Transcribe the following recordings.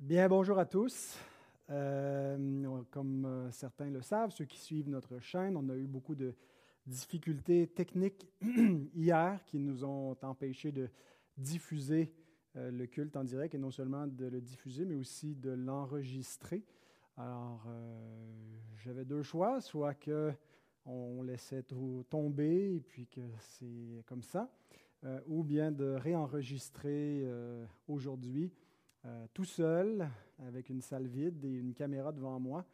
Bien, bonjour à tous. Euh, comme euh, certains le savent, ceux qui suivent notre chaîne, on a eu beaucoup de difficultés techniques hier qui nous ont empêché de diffuser euh, le culte en direct et non seulement de le diffuser, mais aussi de l'enregistrer. Alors, j'avais deux choix, soit que on laissait tout tomber et puis que c'est comme ça, ou bien de réenregistrer aujourd'hui euh, tout seul, avec une salle vide et une caméra devant moi,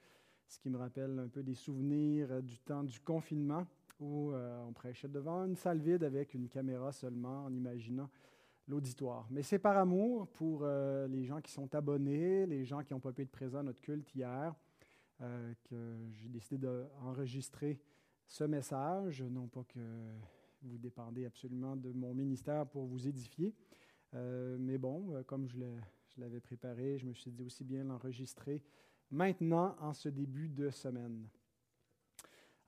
ce qui me rappelle un peu des souvenirs euh, du temps du confinement où euh, on prêchait devant une salle vide avec une caméra seulement en imaginant l'auditoire. Mais c'est par amour pour les gens qui sont abonnés, les gens qui n'ont pas pu être présents à notre culte hier, que j'ai décidé d'enregistrer ce message. Non pas que vous dépendez absolument de mon ministère pour vous édifier, mais bon, comme je l'ai je l'avais préparé. Je me suis dit aussi bien l'enregistrer maintenant en ce début de semaine.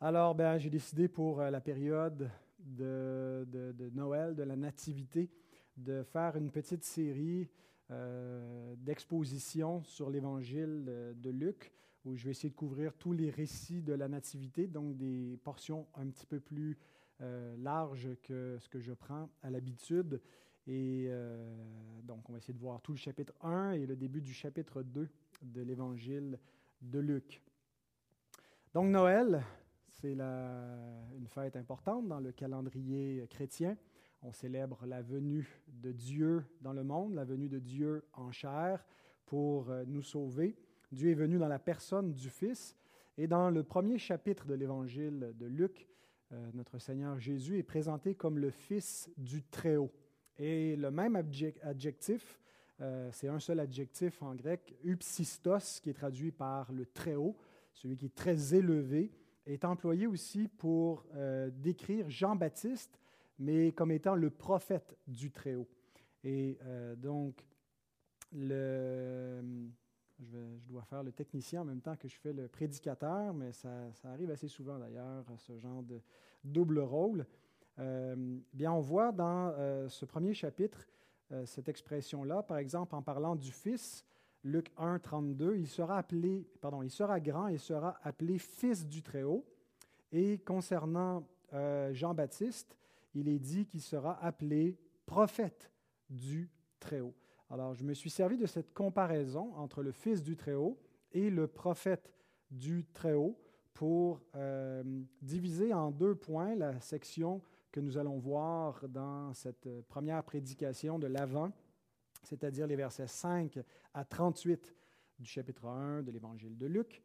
Alors, ben, j'ai décidé pour euh, la période de, Noël, de la Nativité, de faire une petite série euh, d'expositions sur l'Évangile de Luc, où je vais essayer de couvrir tous les récits de la Nativité, donc des portions un petit peu plus euh, larges que ce que je prends à l'habitude. Et euh, donc, on va essayer de voir tout le chapitre 1 et le début du chapitre 2 de l'évangile de Luc. Donc, Noël, c'est une fête importante dans le calendrier chrétien. On célèbre la venue de Dieu dans le monde, la venue de Dieu en chair pour euh, nous sauver. Dieu est venu dans la personne du Fils. Et dans le premier chapitre de l'évangile de Luc, euh, notre Seigneur Jésus est présenté comme le Fils du Très-Haut. Et le même adjectif, euh, c'est un seul adjectif en grec, upsistos, qui est traduit par le très haut, celui qui est très élevé, est employé aussi pour euh, décrire Jean-Baptiste, mais comme étant le prophète du très haut. Et euh, donc, je, dois faire le technicien en même temps que je fais le prédicateur, mais ça arrive assez souvent d'ailleurs, ce genre de double rôle. Euh, bien, on voit dans euh, ce premier chapitre euh, cette expression-là, par exemple, en parlant du Fils, Luc 1, 32, il sera appelé, pardon, il sera grand et sera appelé Fils du Très-Haut. Et concernant Jean-Baptiste, il est dit qu'il sera appelé prophète du Très-Haut. Alors, je me suis servi de cette comparaison entre le Fils du Très-Haut et le prophète du Très-Haut pour diviser en deux points la section que nous allons voir dans cette première prédication de l'Avent, c'est-à-dire les versets 5 à 38 du chapitre 1 de l'Évangile de Luc.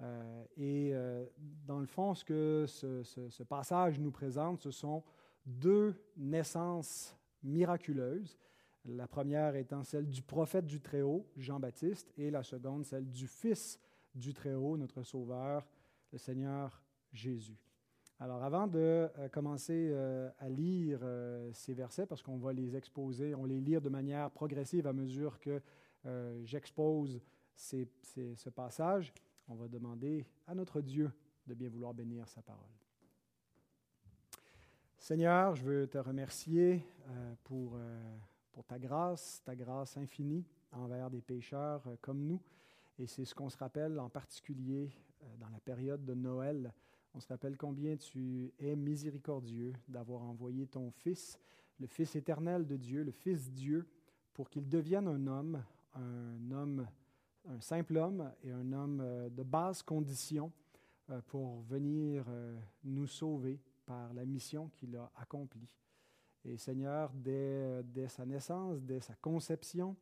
Euh, et euh, dans le fond, ce que ce, passage nous présente, ce sont deux naissances miraculeuses. La première étant celle du prophète du Très-Haut, Jean-Baptiste, et la seconde celle du Fils du Très-Haut, notre Sauveur, le Seigneur Jésus. Alors, avant de euh, commencer euh, à lire euh, ces versets, parce qu'on va les exposer, on les lire de manière progressive à mesure que j'expose ce passage, on va demander à notre Dieu de bien vouloir bénir sa parole. Seigneur, je veux te remercier pour, pour ta grâce, ta grâce infinie envers des pécheurs comme nous. Et c'est ce qu'on se rappelle en particulier dans la période de Noël on se rappelle combien tu es miséricordieux d'avoir envoyé ton Fils, le Fils éternel de Dieu, le Fils Dieu, pour qu'il devienne un homme, un homme, un simple homme et un homme euh, de basse condition euh, pour venir euh, nous sauver par la mission qu'il a accomplie. Et Seigneur, dès, dès, sa naissance, dès sa conception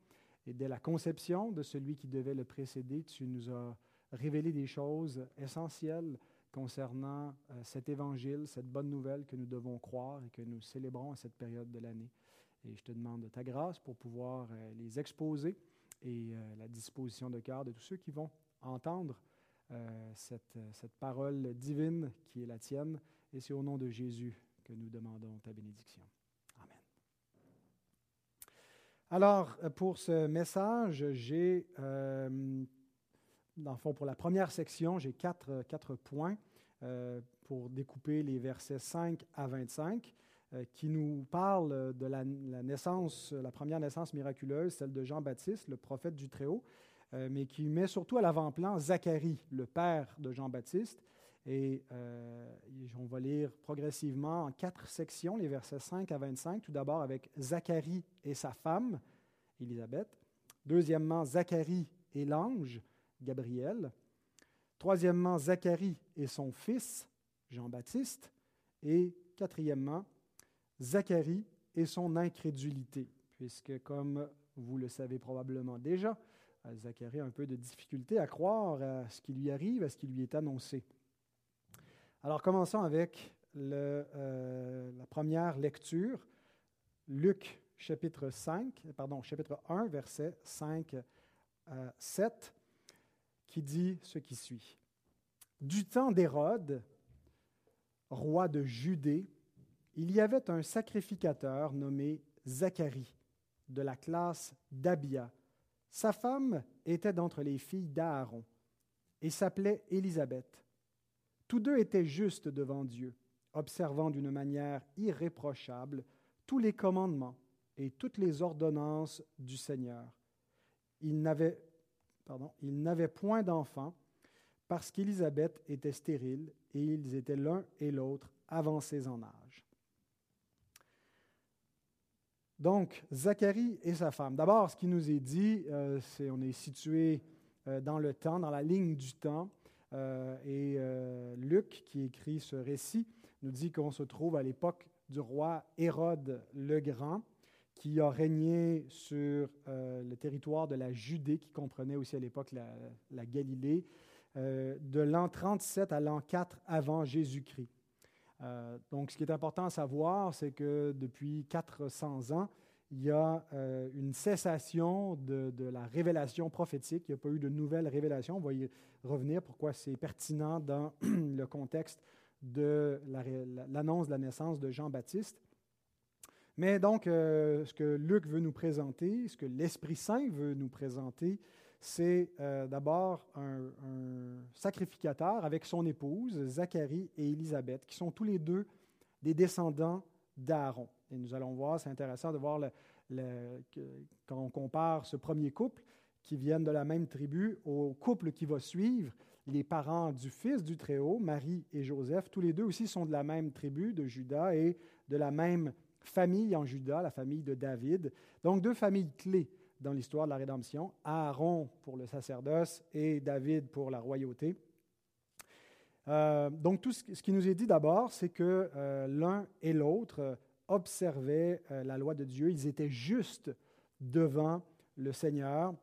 et dès la conception de celui qui devait le précéder, tu nous as révélé des choses essentielles concernant euh, cet évangile, cette bonne nouvelle que nous devons croire et que nous célébrons à cette période de l'année. Et je te demande de ta grâce pour pouvoir euh, les exposer et euh, la disposition de cœur de tous ceux qui vont entendre cette, cette parole divine qui est la tienne. Et c'est au nom de Jésus que nous demandons ta bénédiction. Amen. Alors, pour ce message, j'ai dans le fond, pour la première section, j'ai quatre, euh, points euh, pour découper les versets 5 à 25 euh, qui nous parlent de la, naissance, la première naissance miraculeuse, celle de Jean-Baptiste, le prophète du Très-Haut. mais qui met surtout à l'avant-plan Zacharie, le père de Jean-Baptiste. Et on va lire progressivement en quatre sections, les versets 5 à 25. Tout d'abord avec Zacharie et sa femme, Élisabeth. Deuxièmement, Zacharie et l'ange, Gabriel. Troisièmement, Zacharie et son fils, Jean-Baptiste. Et quatrièmement, Zacharie et son incrédulité, puisque comme vous le savez probablement déjà, Zacharie a un peu de difficulté à croire à ce qui lui arrive, à ce qui lui est annoncé. Alors commençons avec euh, la première lecture, Luc chapitre 5, pardon, chapitre 1, verset 5 à 7, qui dit ce qui suit. Du temps d'Hérode, roi de Judée, il y avait un sacrificateur nommé Zacharie, de la classe d'Abia. Sa femme était d'entre les filles d'Aaron et s'appelait Élisabeth. Tous deux étaient justes devant Dieu, observant d'une manière irréprochable tous les commandements et toutes les ordonnances du Seigneur. Ils n'avaient, point d'enfants parce qu'Élisabeth était stérile et ils étaient l'un et l'autre avancés en âge. Donc, Zacharie et sa femme. D'abord, ce qui nous est dit, euh, c'est on est situé euh, dans le temps, dans la ligne du temps. Euh, et Luc, qui écrit ce récit, nous dit qu'on se trouve à l'époque du roi Hérode le Grand, qui a régné sur euh, le territoire de la Judée, qui comprenait aussi à l'époque la, Galilée, de l'an 37 à l'an 4 avant Jésus-Christ. donc, ce qui est important à savoir, c'est que depuis 400 ans, il y a une cessation de, la révélation prophétique. Il n'y a pas eu de nouvelles révélations. On va y revenir, pourquoi c'est pertinent dans le contexte de l'annonce de la naissance de Jean-Baptiste. Mais donc, euh, ce que Luc veut nous présenter, ce que l'Esprit Saint veut nous présenter, c'est euh, d'abord un, sacrificateur avec son épouse, Zacharie et Élisabeth, qui sont tous les deux des descendants d'Aaron. Et nous allons voir, c'est intéressant de voir quand on compare ce premier couple, qui viennent de la même tribu au couple qui va suivre, les parents du fils du Très-Haut, Marie et Joseph, tous les deux aussi sont de la même tribu de Juda et de la même famille en Juda, la famille de David. Donc deux familles clés dans l'histoire de la rédemption, Aaron pour le sacerdoce et David pour la royauté. Euh, donc tout ce, qui nous est dit d'abord, c'est que euh, l'un et l'autre observaient euh, la loi de Dieu, ils étaient justes devant le Seigneur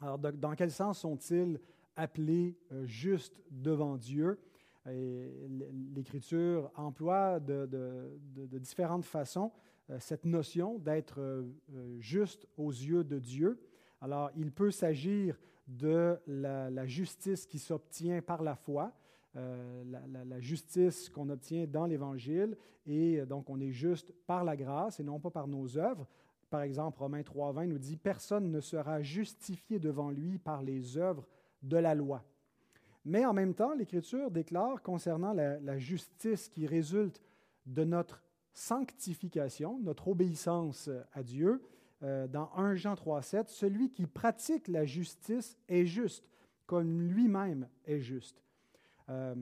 alors, dans quel sens sont-ils appelés justes devant Dieu? L'Écriture emploie de, différentes façons euh, cette notion d'être euh, juste aux yeux de Dieu. Alors, il peut s'agir de la, justice qui s'obtient par la foi, la, la, justice qu'on obtient dans l'Évangile, et donc on est juste par la grâce et non pas par nos œuvres. Par exemple, Romains 3.20 nous dit, Personne ne sera justifié devant lui par les œuvres de la loi. Mais en même temps, l'Écriture déclare concernant la, justice qui résulte de notre sanctification, notre obéissance à Dieu, euh, dans 1 Jean 3.7, celui qui pratique la justice est juste, comme lui-même est juste. Euh,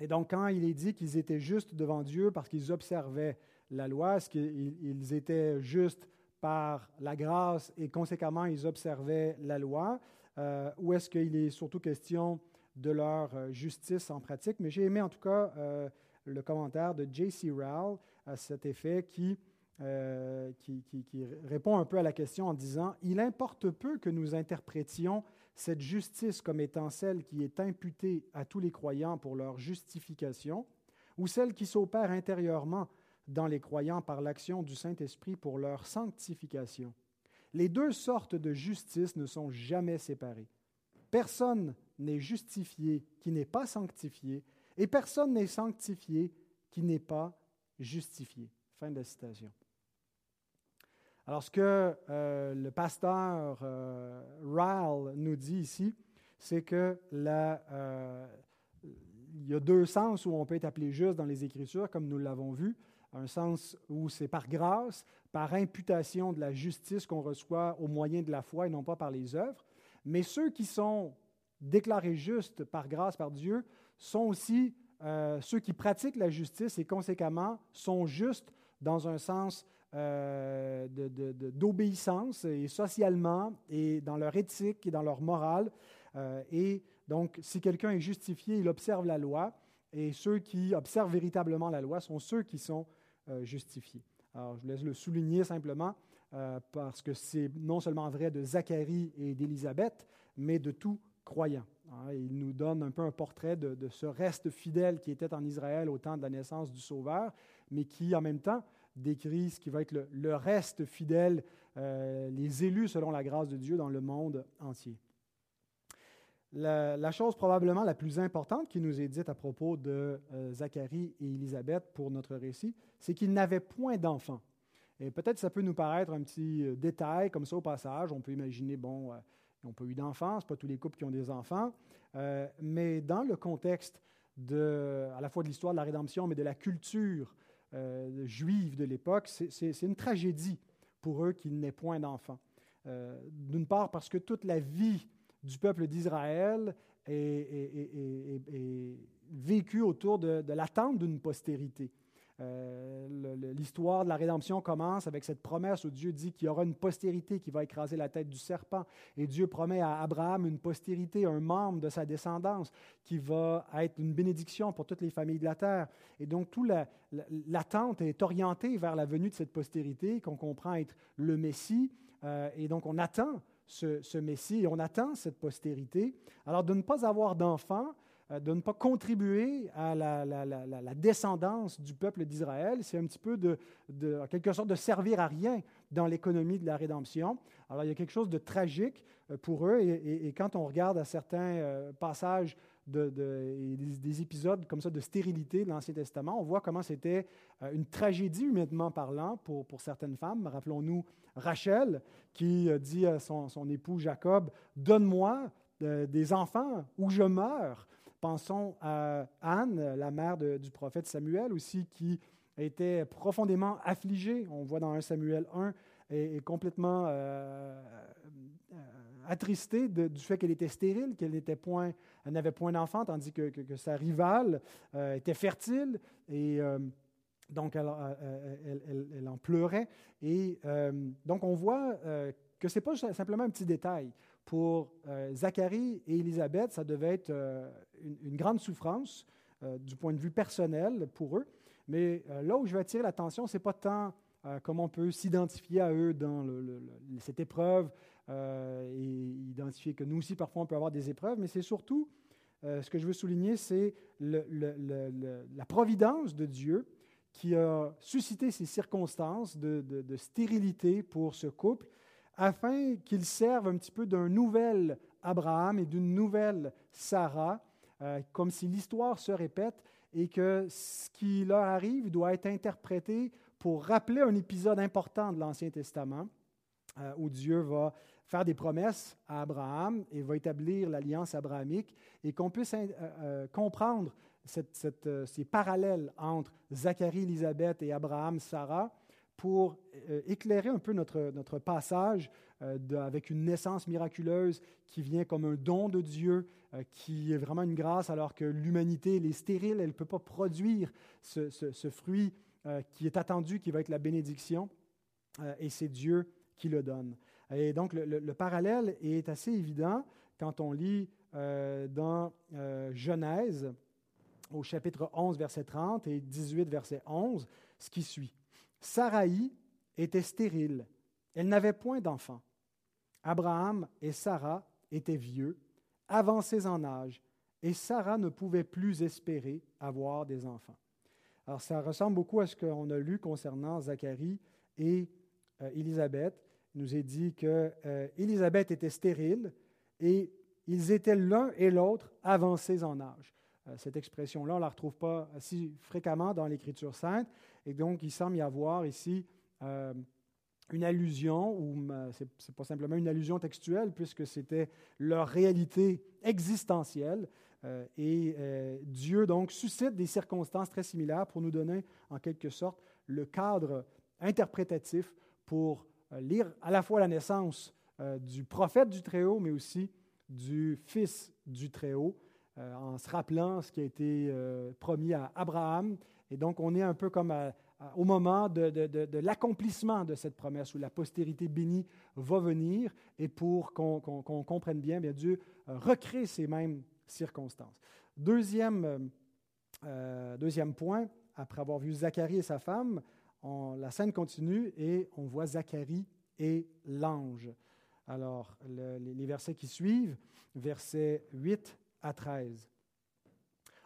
et donc, quand il est dit qu'ils étaient justes devant Dieu parce qu'ils observaient la loi, est-ce qu'ils étaient justes par la grâce et conséquemment ils observaient la loi, euh, ou est-ce qu'il est surtout question de leur euh, justice en pratique? Mais j'ai aimé en tout cas euh, le commentaire de J.C. Rowell à cet effet qui, qui, qui, répond un peu à la question en disant, Il importe peu que nous interprétions cette justice comme étant celle qui est imputée à tous les croyants pour leur justification, ou celle qui s'opère intérieurement dans les croyants par l'action du Saint-Esprit pour leur sanctification. Les deux sortes de justice ne sont jamais séparées. Personne n'est justifié qui n'est pas sanctifié, et personne n'est sanctifié qui n'est pas justifié. Fin de citation. Alors, ce que euh, le pasteur euh, Ryle nous dit ici, c'est que la, euh, il y a deux sens où on peut être appelé juste dans les Écritures, comme nous l'avons vu un sens où c'est par grâce, par imputation de la justice qu'on reçoit au moyen de la foi et non pas par les œuvres. Mais ceux qui sont déclarés justes par grâce par Dieu sont aussi euh, ceux qui pratiquent la justice et conséquemment sont justes dans un sens euh, d'obéissance et socialement et dans leur éthique et dans leur morale. Euh, et donc, si quelqu'un est justifié, il observe la loi et ceux qui observent véritablement la loi sont ceux qui sont justifiés. Alors, je laisse le souligner simplement parce que c'est non seulement vrai de Zacharie et d'Élisabeth, mais de tout croyant. Hein, il nous donne un peu un portrait de, ce reste fidèle qui était en Israël au temps de la naissance du Sauveur, mais qui en même temps décrit ce qui va être le, reste fidèle, euh, les élus selon la grâce de Dieu dans le monde entier. La, chose probablement la plus importante qui nous est dite à propos de euh, Zacharie et Élisabeth pour notre récit, c'est qu'ils n'avaient point d'enfants. Et peut-être ça peut nous paraître un petit euh, détail comme ça au passage. On peut imaginer, bon, ils n'ont pas eu d'enfants, ce pas tous les couples qui ont des enfants. Euh, mais dans le contexte de, à la fois de l'histoire de la rédemption, mais de la culture euh, juive de l'époque, c'est une tragédie pour eux qu'ils n'aient point d'enfants. Euh, d'une part parce que toute la vie du peuple d'Israël est, vécue autour de l'attente d'une postérité. Euh, l'histoire de la rédemption commence avec cette promesse où Dieu dit qu'il y aura une postérité qui va écraser la tête du serpent. Et Dieu promet à Abraham une postérité, un membre de sa descendance qui va être une bénédiction pour toutes les familles de la terre. Et donc, toute l'attente est orientée vers la venue de cette postérité qu'on comprend être le Messie. Euh, et donc, on attend ce, Messie et on attend cette postérité. Alors, de ne pas avoir d'enfants, de ne pas contribuer à la, descendance du peuple d'Israël. C'est un petit peu de, en quelque sorte, de servir à rien dans l'économie de la rédemption. Alors, il y a quelque chose de tragique euh, pour eux. Et, quand on regarde à certains euh, passages de, des, épisodes comme ça de stérilité de l'Ancien Testament, on voit comment c'était une tragédie humainement parlant pour, pour certaines femmes. Rappelons-nous Rachel qui dit à son, son époux Jacob, Donne-moi des enfants ou je meurs. Pensons à Anne, la mère du prophète Samuel aussi, qui était profondément affligée. On voit dans 1 Samuel 1, et, complètement euh, euh, attristée du fait qu'elle était stérile, qu'elle n'avait point d'enfant, tandis que, sa rivale euh, était fertile et donc elle, elle, en pleurait. Et donc on voit que ce n'est pas simplement un petit détail pour euh, Zacharie et Élisabeth, ça devait être euh, une, grande souffrance euh, du point de vue personnel pour eux. Mais là où je vais attirer l'attention, ce n'est pas tant comment on peut s'identifier à eux dans cette épreuve et identifier que nous aussi, parfois, on peut avoir des épreuves, mais c'est surtout, ce que je veux souligner, c'est la providence de Dieu qui a suscité ces circonstances de, de stérilité pour ce couple afin qu'ils servent un petit peu d'un nouvel Abraham et d'une nouvelle Sarah, euh, comme si l'histoire se répète et que ce qui leur arrive doit être interprété pour rappeler un épisode important de l'Ancien Testament, euh, où Dieu va faire des promesses à Abraham et va établir l'alliance abrahamique, et qu'on puisse euh, comprendre ces parallèles entre Zacharie, Élisabeth et Abraham, Sarah, pour euh, éclairer un peu notre, notre passage euh, avec une naissance miraculeuse qui vient comme un don de Dieu, euh, qui est vraiment une grâce, alors que l'humanité, elle est stérile, elle ne peut pas produire ce, ce, fruit qui est attendu, qui va être la bénédiction, et c'est Dieu qui le donne. Et donc, le, le, parallèle est assez évident quand on lit dans Genèse, au chapitre 11, verset 30 et 18, verset 11, ce qui suit. Saraï était stérile. Elle n'avait point d'enfant. Abraham et Sarah étaient vieux, avancés en âge, et Sarah ne pouvait plus espérer avoir des enfants. Alors, ça ressemble beaucoup à ce qu'on a lu concernant Zacharie et euh, Élisabeth. Il nous est dit que euh, était stérile et ils étaient l'un et l'autre avancés en âge. Euh, cette expression-là, on ne la retrouve pas si fréquemment dans l'Écriture sainte. Et donc, il semble y avoir ici euh, une allusion, ou euh, ce n'est pas simplement une allusion textuelle, puisque c'était leur réalité existentielle. et Dieu, donc, suscite des circonstances très similaires pour nous donner, en quelque sorte, le cadre interprétatif pour lire à la fois la naissance du prophète du Très-Haut, mais aussi du Fils du Très-Haut, en se rappelant ce qui a été promis à Abraham. Et donc, on est un peu comme au moment de, l'accomplissement de cette promesse, où la postérité bénie va venir, et pour qu'on comprenne bien, bien, Dieu recrée ces mêmes circonstances. Deuxième, deuxième point, après avoir vu Zacharie et sa femme, la scène continue et on voit Zacharie et l'ange. Alors, les versets qui suivent, versets 8 à 13.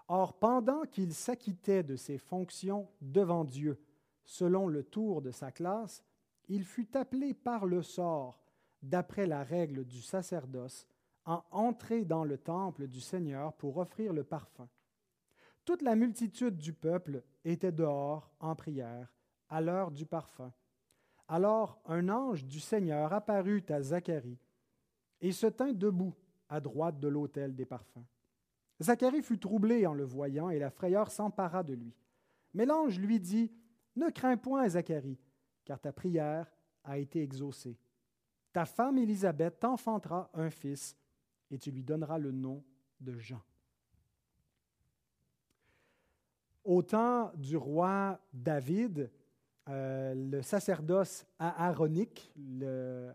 Or, pendant qu'il s'acquittait de ses fonctions devant Dieu, selon le tour de sa classe, il fut appelé par le sort, d'après la règle du sacerdoce, à entrer dans le temple du Seigneur pour offrir le parfum. Toute la multitude du peuple était dehors en prière à l'heure du parfum. Alors un ange du Seigneur apparut à Zacharie et se tint debout à droite de l'autel des parfums. Zacharie fut troublé en le voyant et la frayeur s'empara de lui. Mais l'ange lui dit, Ne crains point, Zacharie, car ta prière a été exaucée. Ta femme Élisabeth t'enfantera un fils et tu lui donneras le nom de Jean. Au temps du roi David, euh, le sacerdoce aaronique, euh,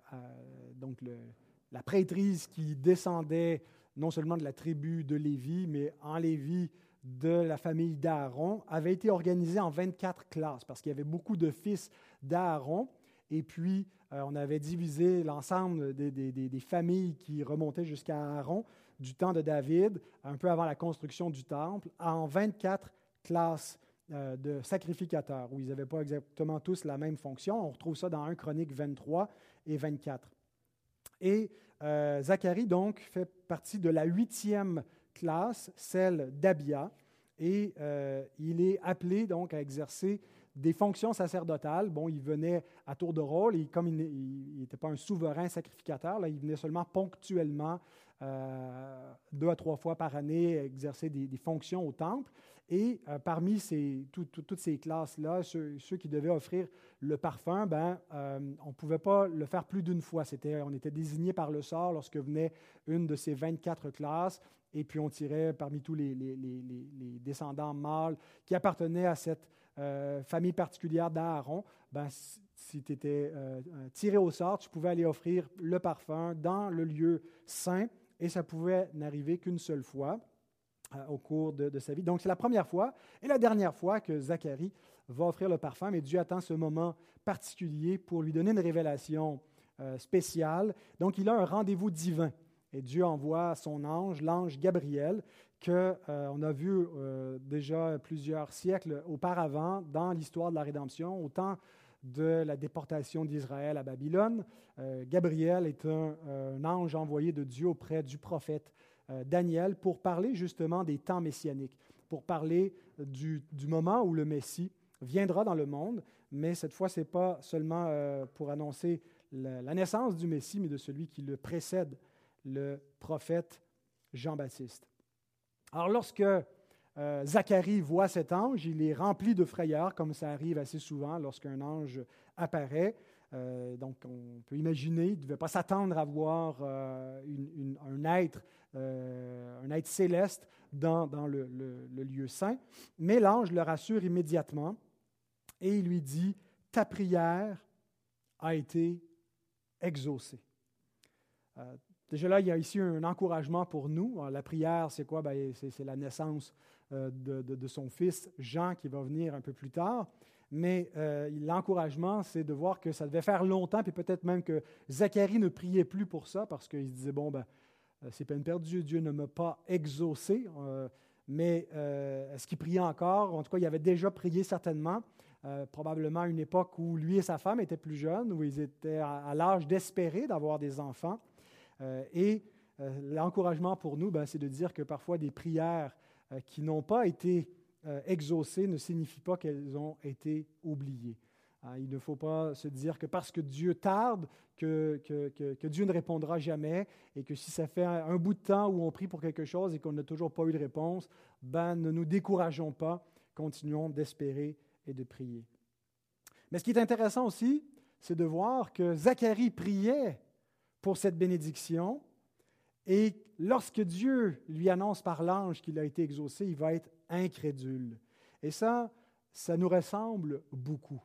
donc la prêtrise qui descendait non seulement de la tribu de Lévi, mais en Lévi de la famille d'Aaron, avait été organisée en 24 classes parce qu'il y avait beaucoup de fils d'Aaron. Et puis, euh, on avait divisé l'ensemble des, familles qui remontaient jusqu'à Aaron du temps de David, un peu avant la construction du temple, en 24 classes euh, de sacrificateurs, où ils n'avaient pas exactement tous la même fonction. On retrouve ça dans 1 Chronique 23 et 24. Et euh, Zacharie, donc, fait partie de la huitième classe, celle d'Abia, et euh, il est appelé donc à exercer des fonctions sacerdotales. Bon, il venait à tour de rôle, et comme il n'était pas un souverain sacrificateur, là, il venait seulement ponctuellement, deux à trois fois par année, exercer des fonctions au temple. Et euh, parmi toutes ces classes-là, ceux, qui devaient offrir le parfum, ben, euh, on ne pouvait pas le faire plus d'une fois. On était désigné par le sort lorsque venait une de ces 24 classes, et puis on tirait parmi tous les, descendants mâles qui appartenaient à cette euh, famille particulière d'Aaron. Ben, si tu étais tiré au sort, tu pouvais aller offrir le parfum dans le lieu saint, et ça pouvait n'arriver qu'une seule fois. Euh, au cours de, sa vie. Donc, c'est la première fois et la dernière fois que Zacharie va offrir le parfum, mais Dieu attend ce moment particulier pour lui donner une révélation euh, spéciale. Donc, il a un rendez-vous divin. Et Dieu envoie son ange, l'ange Gabriel, qu'on euh, a vu déjà plusieurs siècles auparavant dans l'histoire de la rédemption, au temps de la déportation d'Israël à Babylone. Gabriel est un, ange envoyé de Dieu auprès du prophète euh, Daniel pour parler justement des temps messianiques, pour parler du, moment où le Messie viendra dans le monde, mais cette fois, ce n'est pas seulement euh, pour annoncer la, naissance du Messie, mais de celui qui le précède, le prophète Jean-Baptiste. Alors lorsque euh, Zacharie voit cet ange, il est rempli de frayeur, comme ça arrive assez souvent lorsqu'un ange apparaît. donc, on peut imaginer, il ne devait pas s'attendre à voir un être euh, un être céleste dans, le, lieu saint. Mais l'ange le rassure immédiatement et il lui dit, ta prière a été exaucée. Euh, déjà là, il y a ici un encouragement pour nous. la prière, c'est quoi? Ben, c'est, la naissance euh, de, son fils Jean qui va venir un peu plus tard. Mais l'encouragement, c'est de voir que ça devait faire longtemps, puis peut-être même que Zacharie ne priait plus pour ça, parce qu'il se disait, bon, ben, euh, c'est peine perdue, Dieu ne m'a pas exaucé, euh, mais euh, est-ce qu'il priait encore? En tout cas, il avait déjà prié certainement, probablement à une époque où lui et sa femme étaient plus jeunes, où ils étaient à, l'âge d'espérer d'avoir des enfants. et l'encouragement pour nous, ben, c'est de dire que parfois des prières qui n'ont pas été exaucées ne signifient pas qu'elles ont été oubliées. Hein, il ne faut pas se dire que parce que Dieu tarde, que, Dieu ne répondra jamais, et que si ça fait un, bout de temps où on prie pour quelque chose et qu'on n'a toujours pas eu de réponse, ben, ne nous décourageons pas, continuons d'espérer et de prier. Mais ce qui est intéressant aussi, c'est de voir que Zacharie priait pour cette bénédiction. Et lorsque Dieu lui annonce par l'ange qu'il a été exaucé, il va être incrédule. Et ça, ça nous ressemble beaucoup.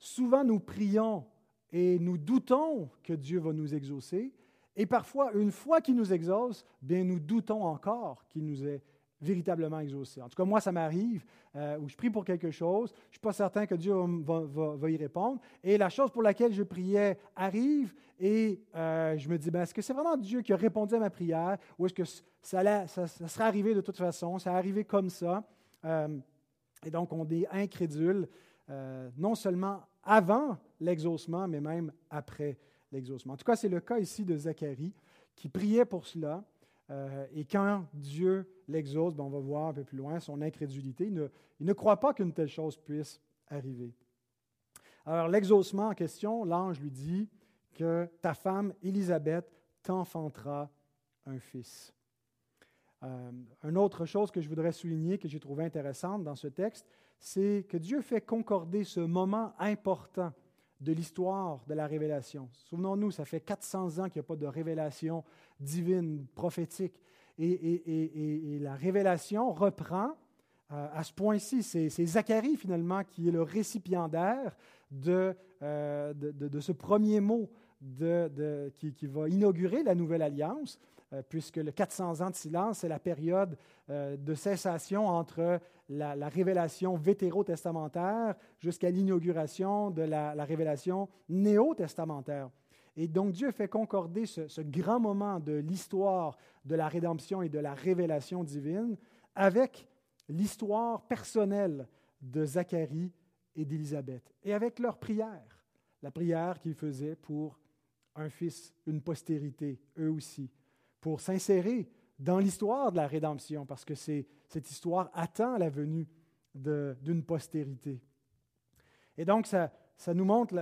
Souvent, nous prions et nous doutons que Dieu va nous exaucer. Et parfois, une fois qu'il nous exauce, bien, nous doutons encore qu'il nous ait véritablement exaucé. En tout cas, moi, ça m'arrive euh, où je prie pour quelque chose, je ne suis pas certain que Dieu va, y répondre, et la chose pour laquelle je priais arrive, et euh, je me dis, ben, est-ce que c'est vraiment Dieu qui a répondu à ma prière, ou est-ce que ça, ça, serait arrivé de toute façon, ça est arrivé comme ça? Euh, et donc, on est incrédule, non seulement avant l'exaucement, mais même après l'exaucement. En tout cas, c'est le cas ici de Zacharie, qui priait pour cela, euh, et quand Dieu l'exauce, ben, on va voir un peu plus loin son incrédulité. Il ne, croit pas qu'une telle chose puisse arriver. Alors, l'exaucement en question, l'ange lui dit que ta femme, Élisabeth, t'enfantera un fils. Euh, une autre chose que je voudrais souligner, que j'ai trouvé intéressante dans ce texte, c'est que Dieu fait concorder ce moment important de l'histoire de la révélation. Souvenons-nous, ça fait 400 ans qu'il n'y a pas de révélation divine, prophétique. Et, la révélation reprend euh, à ce point-ci. C'est, Zacharie, finalement, qui est le récipiendaire de, euh, ce premier mot qui, va inaugurer la nouvelle alliance. Euh, puisque le 400 ans de silence, c'est la période euh, de cessation entre la, révélation vétérotestamentaire jusqu'à l'inauguration de la, révélation néo-testamentaire. Et donc Dieu fait concorder ce, grand moment de l'histoire de la rédemption et de la révélation divine avec l'histoire personnelle de Zacharie et d'Élisabeth, et avec leur prière, la prière qu'ils faisaient pour un fils, une postérité, eux aussi, pour s'insérer dans l'histoire de la rédemption, parce que cette histoire attend la venue d'une postérité. Et donc, ça, ça nous montre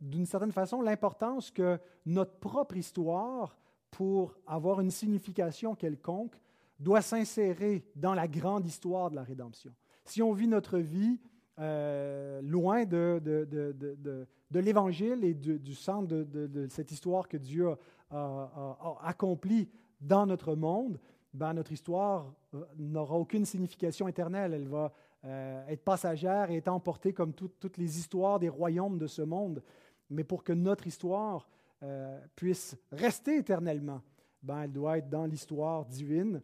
d'une certaine façon l'importance que notre propre histoire, pour avoir une signification quelconque, doit s'insérer dans la grande histoire de la rédemption. Si on vit notre vie euh, loin de, l'Évangile et du centre de, cette histoire que Dieu a, a, accomplie dans notre monde, ben, notre histoire euh, n'aura aucune signification éternelle. Elle va euh, être passagère et être emportée comme toutes les histoires des royaumes de ce monde. Mais pour que notre histoire puisse rester éternellement, ben, elle doit être dans l'histoire divine,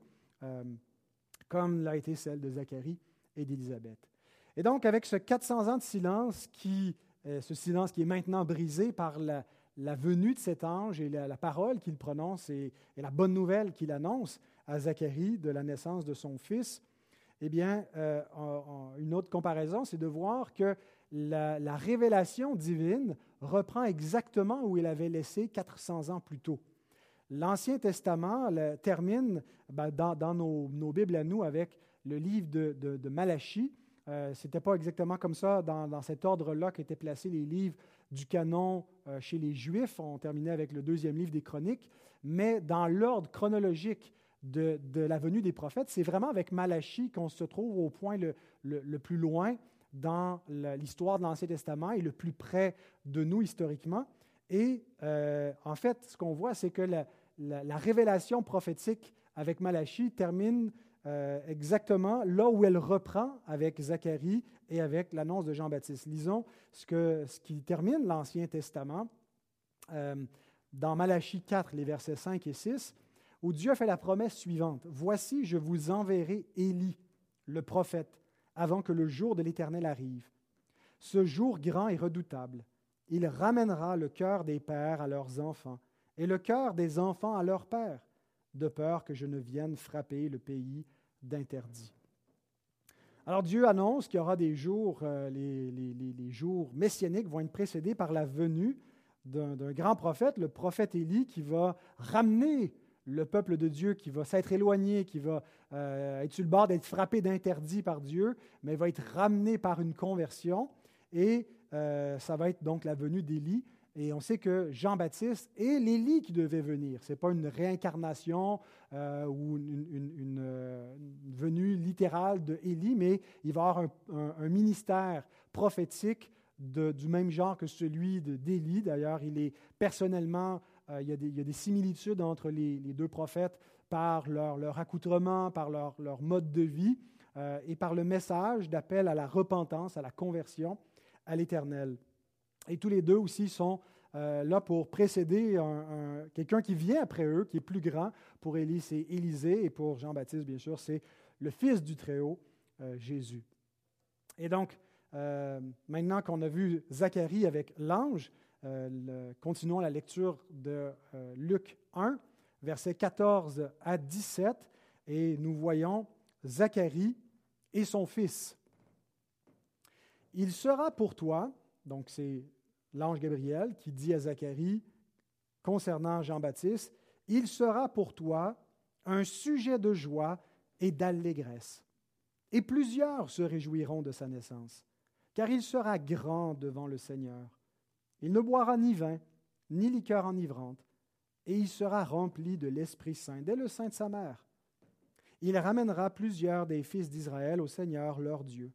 comme l'a été celle de Zacharie et d'Élisabeth. Et donc, avec ce 400 ans de silence, qui, euh, ce silence qui est maintenant brisé par la, venue de cet ange et la, parole qu'il prononce et, la bonne nouvelle qu'il annonce à Zacharie de la naissance de son fils, eh bien, euh, une autre comparaison, c'est de voir que la, révélation divine reprend exactement où il avait laissé 400 ans plus tôt. L'Ancien Testament termine ben, dans, nos, Bibles à nous avec le livre de, de Malachie, euh, ce n'était pas exactement comme ça dans, cet ordre-là qu'étaient placés les livres du canon euh, chez les Juifs. On terminait avec le deuxième livre des Chroniques. Mais dans l'ordre chronologique de, la venue des prophètes, c'est vraiment avec Malachie qu'on se trouve au point le, plus loin dans l'histoire de l'Ancien Testament et le plus près de nous historiquement. Et euh, en fait, ce qu'on voit, c'est que la, la, révélation prophétique avec Malachie termine euh, exactement là où elle reprend avec Zacharie et avec l'annonce de Jean-Baptiste. Lisons ce, qui termine l'Ancien Testament euh, dans Malachie 4, les versets 5 et 6, où Dieu fait la promesse suivante. Voici, je vous enverrai Élie, le prophète, avant que le jour de l'Éternel arrive. Ce jour grand et redoutable, il ramènera le cœur des pères à leurs enfants et le cœur des enfants à leurs pères de peur que je ne vienne frapper le pays d'interdit. Alors Dieu annonce qu'il y aura des jours, euh, les, jours messianiques vont être précédés par la venue d'un grand prophète, le prophète Élie, qui va ramener le peuple de Dieu, qui va s'être éloigné, qui va euh, être sur le bord d'être frappé d'interdit par Dieu, mais va être ramené par une conversion. Et euh, ça va être donc la venue d'Élie. Et on sait que Jean-Baptiste est l'Élie qui devait venir. Ce n'est pas une réincarnation euh, ou une, euh, une, venue littérale de Élie, mais il va avoir un, ministère prophétique du même genre que celui d'Élie. D'ailleurs, il est personnellement il, y a des, similitudes entre les, deux prophètes par leur, accoutrement, par leur, mode de vie et par le message d'appel à la repentance, à la conversion, à l'Éternel. Et tous les deux aussi sont là pour précéder quelqu'un qui vient après eux, qui est plus grand. Pour Élie, c'est Élisée, et pour Jean-Baptiste, bien sûr, c'est le Fils du Très-Haut, Jésus. Et donc, euh, maintenant qu'on a vu Zacharie avec l'ange, euh, continuons la lecture de euh, Luc 1, versets 14 à 17, et nous voyons Zacharie et son fils. Il sera pour toi, donc c'est l'ange Gabriel qui dit à Zacharie concernant Jean-Baptiste, il sera pour toi un sujet de joie et d'allégresse, et plusieurs se réjouiront de sa naissance car il sera grand devant le Seigneur. Il ne boira ni vin, ni liqueur enivrante, et il sera rempli de l'Esprit Saint dès le sein de sa mère. Il ramènera plusieurs des fils d'Israël au Seigneur leur Dieu.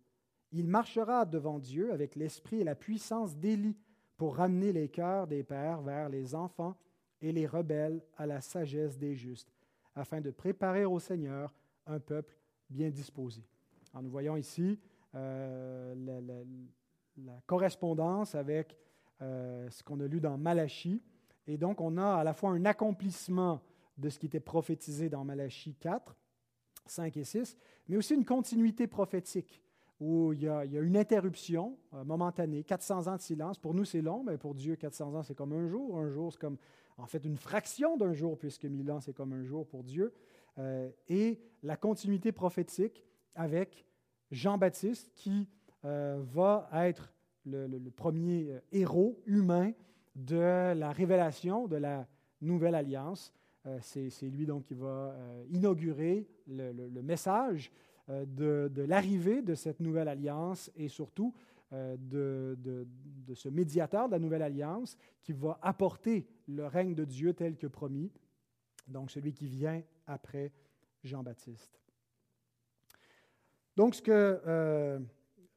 Il marchera devant Dieu avec l'esprit et la puissance d'Élie pour ramener les cœurs des pères vers les enfants et les rebelles à la sagesse des justes, afin de préparer au Seigneur un peuple bien disposé. Alors nous voyons ici euh, la, correspondance avec euh, ce qu'on a lu dans Malachie. Et donc, on a à la fois un accomplissement de ce qui était prophétisé dans Malachie 4, 5 et 6, mais aussi une continuité prophétique où il y a, une interruption euh, momentanée, 400 ans de silence. Pour nous, c'est long, mais pour Dieu, 400 ans, c'est comme un jour. Un jour, c'est comme en fait une fraction d'un jour, puisque 1000 ans, c'est comme un jour pour Dieu. et la continuité prophétique avec Jean-Baptiste qui euh, va être le, premier euh, héros humain de la révélation de la nouvelle alliance. Euh, c'est, lui donc qui va inaugurer le, message de, l'arrivée de cette nouvelle alliance et surtout de, de, ce médiateur de la nouvelle alliance qui va apporter le règne de Dieu tel que promis, donc celui qui vient après Jean-Baptiste. Donc, ce que euh,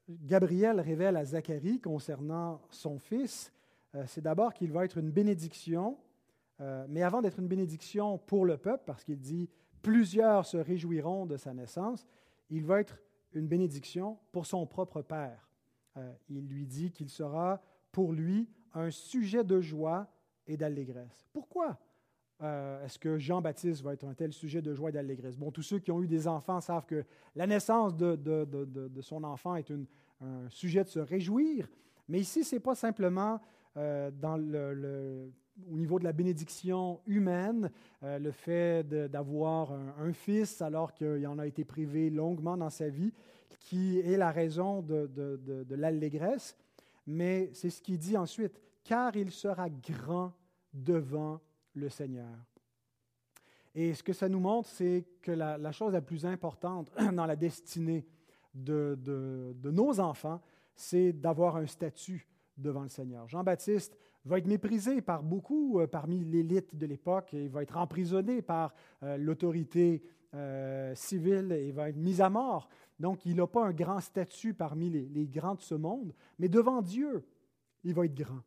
Gabriel révèle à Zacharie concernant son fils, euh, c'est d'abord qu'il va être une bénédiction, euh, mais avant d'être une bénédiction pour le peuple, parce qu'il dit plusieurs se réjouiront de sa naissance, il va être une bénédiction pour son propre père. il lui dit qu'il sera pour lui un sujet de joie et d'allégresse. Pourquoi euh, est-ce que Jean-Baptiste va être un tel sujet de joie et d'allégresse? Bon, tous ceux qui ont eu des enfants savent que la naissance de, son enfant est un sujet de se réjouir, mais ici, ce n'est pas simplement euh, dans le, au niveau de la bénédiction humaine, euh, le fait d'avoir un, fils alors qu'il en a été privé longuement dans sa vie, qui est la raison de l'allégresse, mais c'est ce qu'il dit ensuite, car il sera grand devant le Seigneur. Et ce que ça nous montre, c'est que la, chose la plus importante dans la destinée de, de, nos enfants, c'est d'avoir un statut devant le Seigneur. Jean-Baptiste va être méprisé par beaucoup euh, parmi l'élite de l'époque il va être emprisonné par euh, l'autorité euh, civile et va être mis à mort. Donc, il n'a pas un grand statut parmi les, grands de ce monde, mais devant Dieu, il va être grand.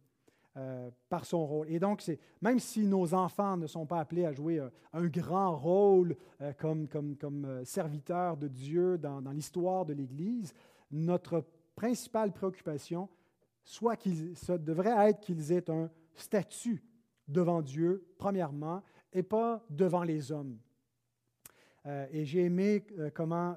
Euh, par son rôle. Et donc, même si nos enfants ne sont pas appelés à jouer un grand rôle comme, comme, serviteurs de Dieu dans l'histoire de l'Église, notre principale préoccupation, soit qu'il, ça devrait être qu'ils aient un statut devant Dieu, premièrement, et pas devant les hommes. et j'ai aimé comment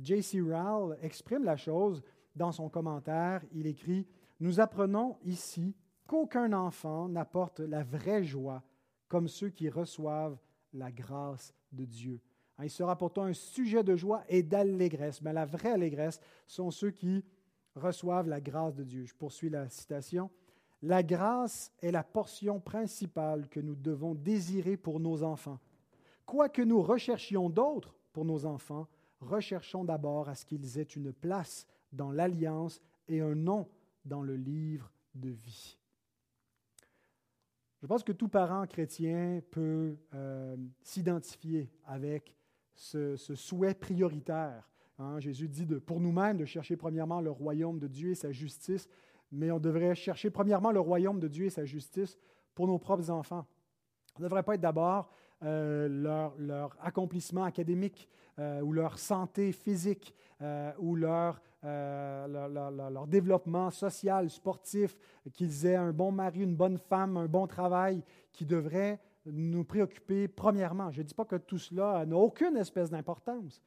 J.C. Rowell exprime la chose dans son commentaire. Il écrit Nous apprenons ici qu'aucun enfant n'apporte la vraie joie comme ceux qui reçoivent la grâce de Dieu. Hein, il sera pourtant un sujet de joie et d'allégresse, mais la vraie allégresse sont ceux qui reçoivent la grâce de Dieu. Je poursuis la citation. La grâce est la portion principale que nous devons désirer pour nos enfants. Quoi que nous recherchions d'autres pour nos enfants, recherchons d'abord à ce qu'ils aient une place dans l'alliance et un nom dans le livre de vie. Je pense que tout parent chrétien peut euh, s'identifier avec ce, souhait prioritaire. Hein. Jésus dit de, pour nous-mêmes de chercher premièrement le royaume de Dieu et sa justice, mais on devrait chercher premièrement le royaume de Dieu et sa justice pour nos propres enfants. ne devrait pas être d'abord euh, leur, accomplissement académique euh, ou leur santé physique euh, ou leur, leur, développement social, sportif, qu'ils aient un bon mari, une bonne femme, un bon travail, qui devrait nous préoccuper premièrement. Je ne dis pas que tout cela n'a aucune espèce d'importance,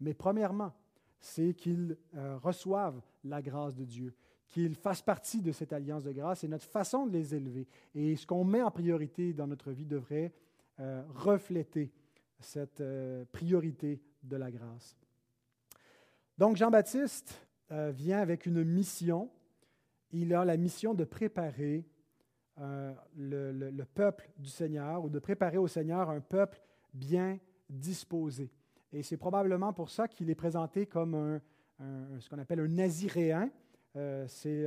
mais premièrement, c'est qu'ils reçoivent la grâce de Dieu, qu'ils fassent partie de cette alliance de grâce et notre façon de les élever. Et ce qu'on met en priorité dans notre vie devrait euh, refléter cette euh, priorité de la grâce. Donc Jean-Baptiste euh, vient avec une mission. Il a la mission de préparer le, peuple du Seigneur ou de préparer au Seigneur un peuple bien disposé. Et c'est probablement pour ça qu'il est présenté comme un, ce qu'on appelle un naziréen. Euh, c'est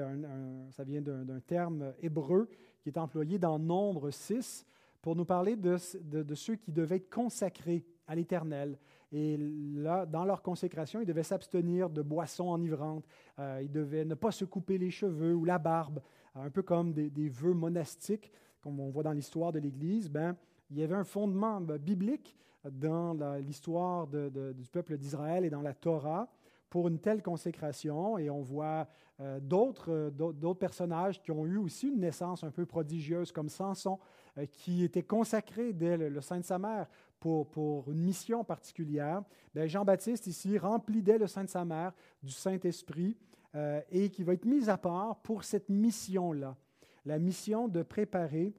ça vient d'un terme hébreu qui est employé dans Nombre 6 pour nous parler de, ceux qui devaient être consacrés à l'Éternel. Et là, dans leur consécration, ils devaient s'abstenir de boissons enivrantes, euh, ils devaient ne pas se couper les cheveux ou la barbe, un peu comme des, des vœux monastiques, comme on voit dans l'histoire de l'Église. Ben, il y avait un fondement ben, biblique dans l'histoire du peuple d'Israël et dans la Torah pour une telle consécration. Et on voit euh, euh, d'autres personnages qui ont eu aussi une naissance un peu prodigieuse, comme Samson, euh, qui était consacré dès le, sein de sa mère pour, pour une mission particulière. Ben, Jean-Baptiste, ici, rempli dès le sein de sa mère du Saint-Esprit et qui va être mis à part pour cette mission-là, la mission de préparer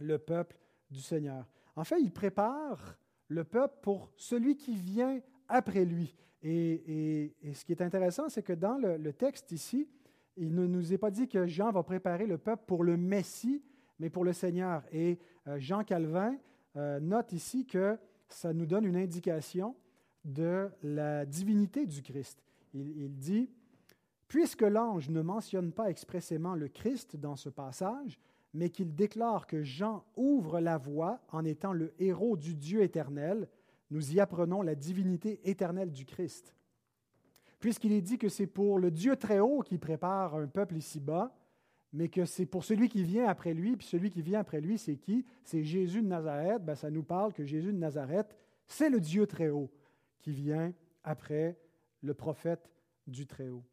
le peuple du Seigneur. En fait, il prépare le peuple pour celui qui vient après lui. Et, ce qui est intéressant, c'est que dans le, texte ici, il ne nous est pas dit que Jean va préparer le peuple pour le Messie, mais pour le Seigneur. Et euh, Jean Calvin euh, note ici que ça nous donne une indication de la divinité du Christ. Il, il dit, puisque l'ange ne mentionne pas expressément le Christ dans ce passage, mais qu'il déclare que Jean ouvre la voie en étant le héros du Dieu éternel, nous y apprenons la divinité éternelle du Christ. Puisqu'il est dit que c'est pour le Dieu très haut qui prépare un peuple ici-bas, mais que c'est pour celui qui vient après lui, puis celui qui vient après lui, c'est qui? C'est Jésus de Nazareth. Ben, ça nous parle que Jésus de Nazareth, c'est le Dieu très haut qui vient après le prophète du très haut.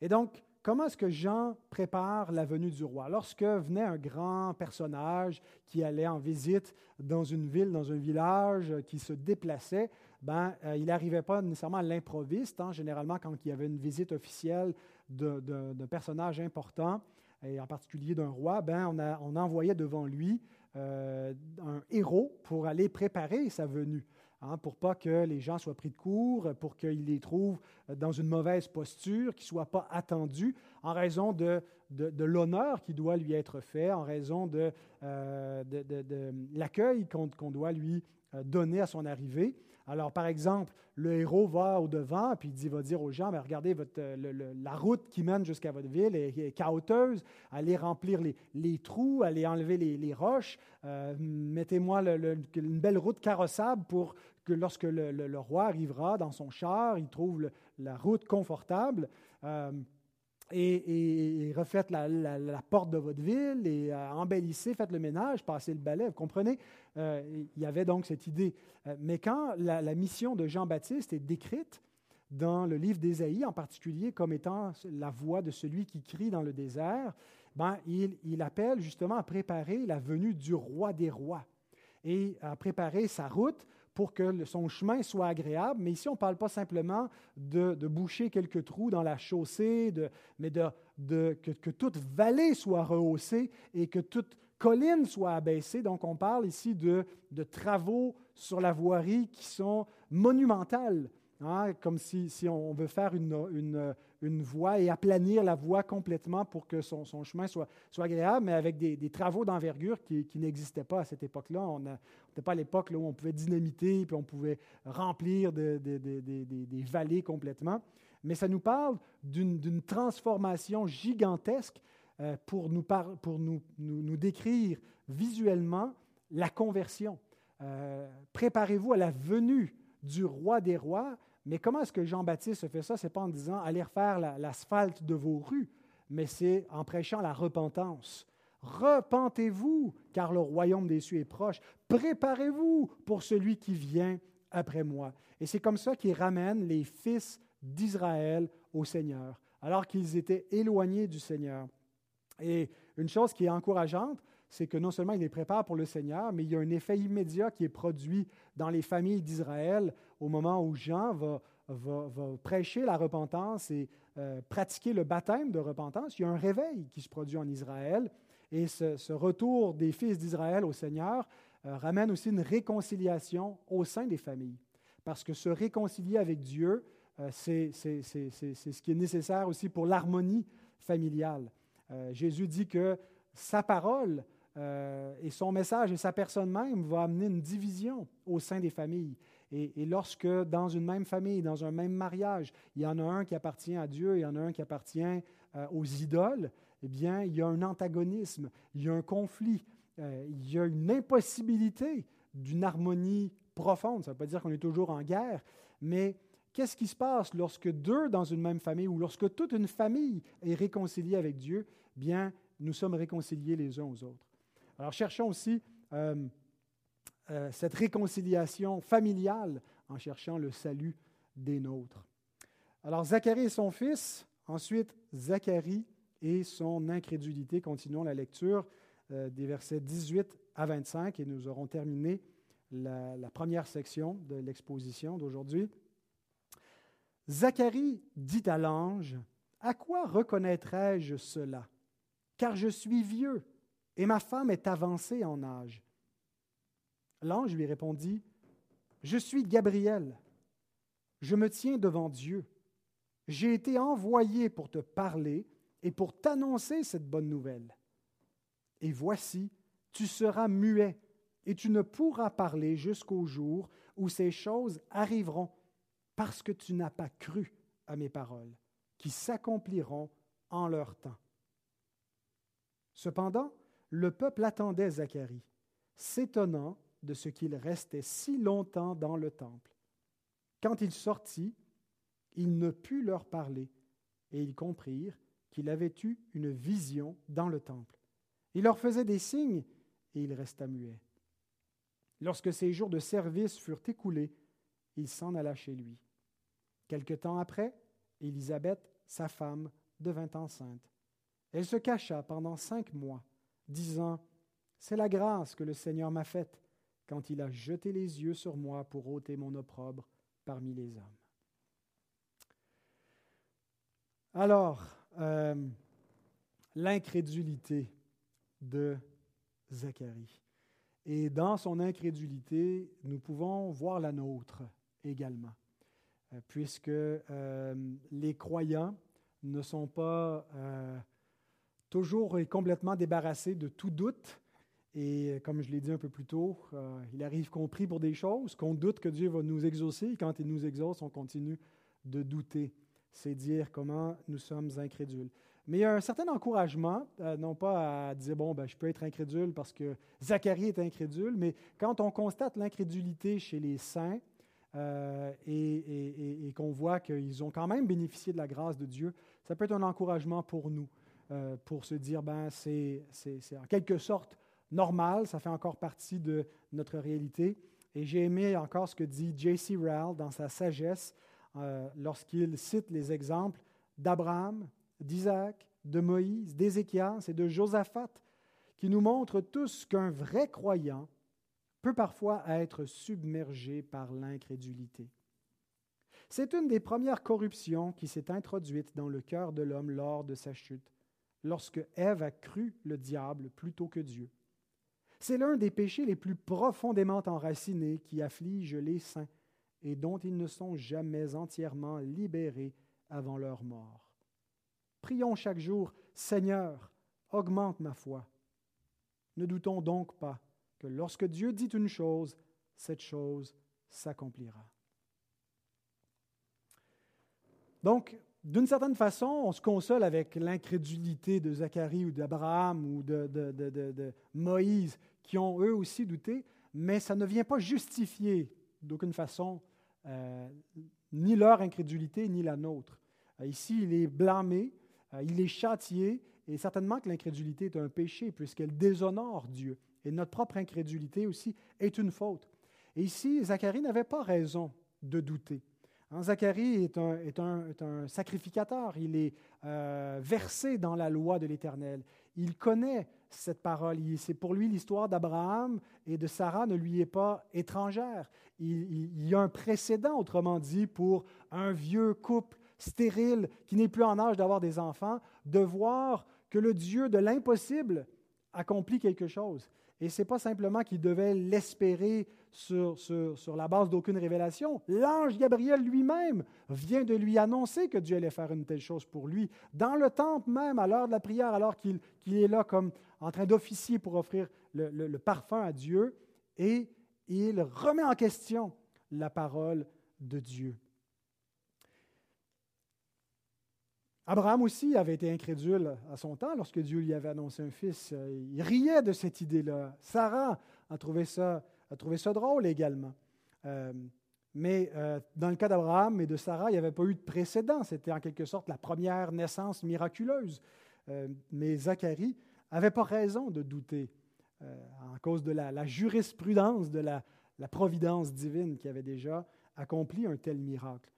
Et donc, comment est-ce que Jean prépare la venue du roi? Lorsque venait un grand personnage qui allait en visite dans une ville, dans un village, qui se déplaçait, ben, euh, il n'arrivait pas nécessairement à l'improviste. Hein. généralement, quand il y avait une visite officielle d'un personnage important, et en particulier d'un roi, ben, on, on, envoyait devant lui euh, un héros pour aller préparer sa venue. Hein, pour pas que les gens soient pris de court, pour qu'ils les trouvent dans une mauvaise posture, qu'ils ne soient pas attendus en raison de, de, l'honneur qui doit lui être fait, en raison de, euh, de l'accueil qu'on doit lui euh, donner à son arrivée. Alors, par exemple, le héros va au devant, puis il va dire aux gens, mais regardez, votre, euh, la route qui mène jusqu'à votre ville est, est allez remplir les, les, trous, allez enlever les roches, mettez-moi une belle route carrossable pour que lorsque le, roi arrivera dans son char, il trouve la route confortable. Euh, et, refaites la, porte de votre ville et euh, embellissez, faites le ménage, passez le balai. Vous comprenez? Euh, il y avait donc cette idée. mais quand la, mission de Jean-Baptiste est décrite dans le livre d'Ésaïe, en particulier comme étant la voix de celui qui crie dans le désert, ben, il appelle justement à préparer la venue du roi des rois et à préparer sa route pour que son chemin soit agréable. Mais ici, on ne parle pas simplement de, boucher quelques trous dans la chaussée, mais de, que, toute vallée soit rehaussée et que toute colline soit abaissée. Donc, on parle ici de, travaux sur la voirie qui sont monumentales. Hein, comme si, on veut faire une, voie et aplanir la voie complètement pour que son, chemin soit, agréable, mais avec des, travaux d'envergure qui, n'existaient pas à cette époque-là. N'était pas l'époque où on pouvait dynamiter, puis on pouvait remplir des vallées complètement. Mais ça nous parle d'une transformation gigantesque euh, pour, nous, pour nous, nous, décrire visuellement la conversion. Euh, préparez-vous à la venue du roi des rois, mais comment est-ce que Jean-Baptiste fait ça? Ce n'est pas en disant allez refaire l'asphalte de vos rues, mais c'est en prêchant la repentance. Repentez-vous, car le royaume des cieux est proche. Préparez-vous pour celui qui vient après moi. Et c'est comme ça qu'il ramène les fils d'Israël au Seigneur, alors qu'ils étaient éloignés du Seigneur. Et une chose qui est encourageante, c'est que non seulement il les prépare pour le Seigneur, mais il y a un effet immédiat qui est produit dans les familles d'Israël au moment où Jean va, prêcher la repentance et euh, pratiquer le baptême de repentance. Il y a un réveil qui se produit en Israël et ce, retour des fils d'Israël au Seigneur euh, ramène aussi une réconciliation au sein des familles. Parce que se réconcilier avec Dieu, euh, c'est ce qui est nécessaire aussi pour l'harmonie familiale. Jésus dit que sa parole euh, et son message et sa personne même va amener une division au sein des familles. Et, lorsque dans une même famille, dans un même mariage, il y en a un qui appartient à Dieu, il y en a un qui appartient euh, aux idoles, eh bien, il y a un antagonisme, il y a un conflit, euh, il y a une impossibilité d'une harmonie profonde. Ça ne veut pas dire qu'on est toujours en guerre, mais qu'est-ce qui se passe lorsque deux dans une même famille ou lorsque toute une famille est réconciliée avec Dieu? Bien, nous sommes réconciliés les uns aux autres. Alors cherchons aussi euh, euh, cette réconciliation familiale en cherchant le salut des nôtres. Alors Zacharie et son fils, ensuite Zacharie et son incrédulité. Continuons la lecture euh, des versets 18 à 25 et nous aurons terminé la, la première section de l'exposition d'aujourd'hui. Zacharie dit à l'ange, À quoi reconnaîtrai-je cela? Car je suis vieux et ma femme est avancée en âge. L'ange lui répondit, Je suis Gabriel, je me tiens devant Dieu. J'ai été envoyé pour te parler et pour t'annoncer cette bonne nouvelle. Et voici, tu seras muet et tu ne pourras parler jusqu'au jour où ces choses arriveront, parce que tu n'as pas cru à mes paroles, qui s'accompliront en leur temps. Cependant, le peuple attendait Zacharie, s'étonnant de ce qu'il restait si longtemps dans le temple. Quand il sortit, il ne put leur parler, et ils comprirent qu'il avait eu une vision dans le temple. Il leur faisait des signes, et il resta muet. Lorsque ses jours de service furent écoulés, il s'en alla chez lui. Quelque temps après, Élisabeth, sa femme, devint enceinte. Elle se cacha pendant cinq mois disant, C'est la grâce que le Seigneur m'a faite quand il a jeté les yeux sur moi pour ôter mon opprobre parmi les hommes. Alors, euh, l'incrédulité de Zacharie. Et dans son incrédulité, nous pouvons voir la nôtre également, euh, puisque euh, les croyants ne sont pas toujours et complètement débarrassé de tout doute. Et comme je l'ai dit un peu plus tôt, il arrive qu'on prie pour des choses, qu'on doute que Dieu va nous exaucer, et quand il nous exauce, on continue de douter. C'est dire comment nous sommes incrédules. Mais il y a un certain encouragement, euh, non pas à dire, bon, ben, je peux être incrédule parce que Zacharie est incrédule, mais quand on constate l'incrédulité chez les saints euh, et qu'on voit qu'ils ont quand même bénéficié de la grâce de Dieu, ça peut être un encouragement pour nous. Euh, pour se dire, ben, c'est en quelque sorte normal, ça fait encore partie de notre réalité. Et j'ai aimé encore ce que dit J.C. Rowell dans sa sagesse euh, lorsqu'il cite les exemples d'Abraham, d'Isaac, de Moïse, d'Ézéchias et de Josaphat, qui nous montrent tous qu'un vrai croyant peut parfois être submergé par l'incrédulité. C'est une des premières corruptions qui s'est introduite dans le cœur de l'homme lors de sa chute lorsque Ève a cru le diable plutôt que Dieu. C'est l'un des péchés les plus profondément enracinés qui affligent les saints et dont ils ne sont jamais entièrement libérés avant leur mort. Prions chaque jour, Seigneur, augmente ma foi. Ne doutons donc pas que lorsque Dieu dit une chose, cette chose s'accomplira. Donc, d'une certaine façon, on se console avec l'incrédulité de Zacharie ou d'Abraham ou de, Moïse, qui ont eux aussi douté, mais ça ne vient pas justifier d'aucune façon euh, ni leur incrédulité ni la nôtre. Euh, ici, il est blâmé, euh, il est châtié, et certainement que l'incrédulité est un péché puisqu'elle déshonore Dieu. Et notre propre incrédulité aussi est une faute. Et ici, Zacharie n'avait pas raison de douter. Hein, Zacharie est un, sacrificateur, il est versé dans la loi de l'Éternel. Il connaît cette parole. C'est pour lui l'histoire d'Abraham et de Sarah ne lui est pas étrangère. Il, y a un précédent, autrement dit, pour un vieux couple stérile qui n'est plus en âge d'avoir des enfants, de voir que le Dieu de l'impossible accomplit quelque chose. Et ce n'est pas simplement qu'il devait l'espérer sur, la base d'aucune révélation. L'ange Gabriel lui-même vient de lui annoncer que Dieu allait faire une telle chose pour lui. Dans le temple même, à l'heure de la prière, alors qu'il est là comme en train d'officier pour offrir le parfum à Dieu, et il remet en question la parole de Dieu. Abraham aussi avait été incrédule à son temps lorsque Dieu lui avait annoncé un fils. Il riait de cette idée-là. Sarah a trouvé ça a trouvé ça drôle également. Euh, mais euh, dans le cas d'Abraham et de Sarah, il n'y avait pas eu de précédent. C'était en quelque sorte la première naissance miraculeuse. Euh, mais Zacharie n'avait pas raison de douter en cause de la, jurisprudence, de la, la, providence divine qui avait déjà accompli un tel miracle.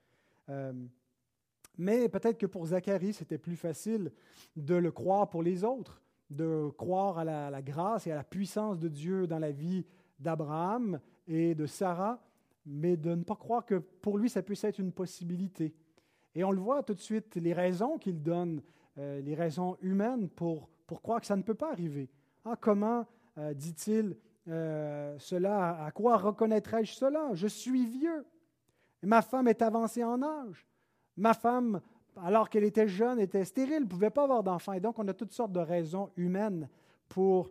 Mais peut-être que pour Zacharie, c'était plus facile de le croire pour les autres, de croire à la, grâce et à la puissance de Dieu dans la vie d'Abraham et de Sarah, mais de ne pas croire que pour lui, ça puisse être une possibilité. Et on le voit tout de suite, les raisons qu'il donne, euh, les raisons humaines pour, pour croire que ça ne peut pas arriver. Ah, comment euh, dit-il euh, cela À quoi reconnaîtrais-je cela? Je suis vieux. ma femme est avancée en âge. Ma femme, alors qu'elle était jeune, était stérile, ne pouvait pas avoir d'enfant. Et donc, on a toutes sortes de raisons humaines pour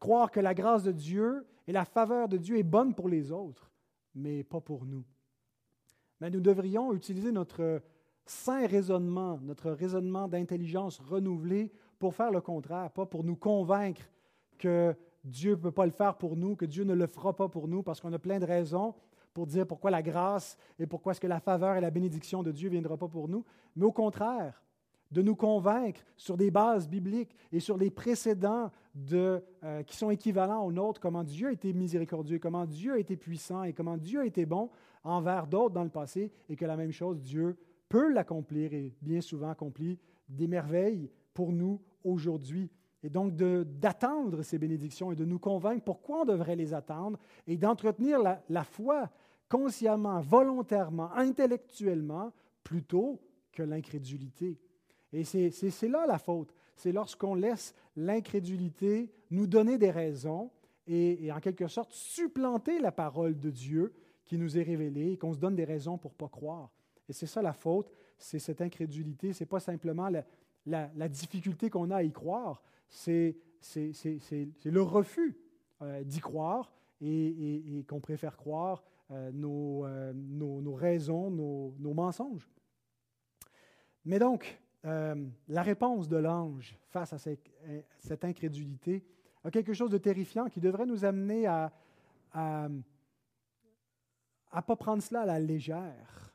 croire que la grâce de Dieu et la faveur de Dieu est bonne pour les autres, mais pas pour nous. Mais nous devrions utiliser notre sain raisonnement, notre raisonnement d'intelligence renouvelée pour faire le contraire, pas pour nous convaincre que Dieu ne peut pas le faire pour nous, que Dieu ne le fera pas pour nous, parce qu'on a plein de raisons pour dire pourquoi la grâce et pourquoi est-ce que la faveur et la bénédiction de Dieu ne viendra pas pour nous, mais au contraire, de nous convaincre sur des bases bibliques et sur les précédents de, euh, qui sont équivalents aux nôtres, comment Dieu a été miséricordieux, comment Dieu a été puissant et comment Dieu a été bon envers d'autres dans le passé, et que la même chose, Dieu peut l'accomplir et bien souvent accomplit des merveilles pour nous aujourd'hui. Et donc d'attendre ces bénédictions et de nous convaincre pourquoi on devrait les attendre et d'entretenir la foi consciemment, volontairement, intellectuellement, plutôt que l'incrédulité. Et c'est là la faute. C'est lorsqu'on laisse l'incrédulité nous donner des raisons et, en quelque sorte supplanter la parole de Dieu qui nous est révélée et qu'on se donne des raisons pour ne pas croire. Et c'est ça la faute, c'est cette incrédulité. Ce n'est pas simplement la, difficulté qu'on a à y croire, c'est le refus euh, d'y croire et, qu'on préfère croire euh, euh, nos, raisons, nos, mensonges. Mais donc, euh, la réponse de l'ange face à cette, incrédulité a quelque chose de terrifiant qui devrait nous amener à ne pas prendre cela à la légère,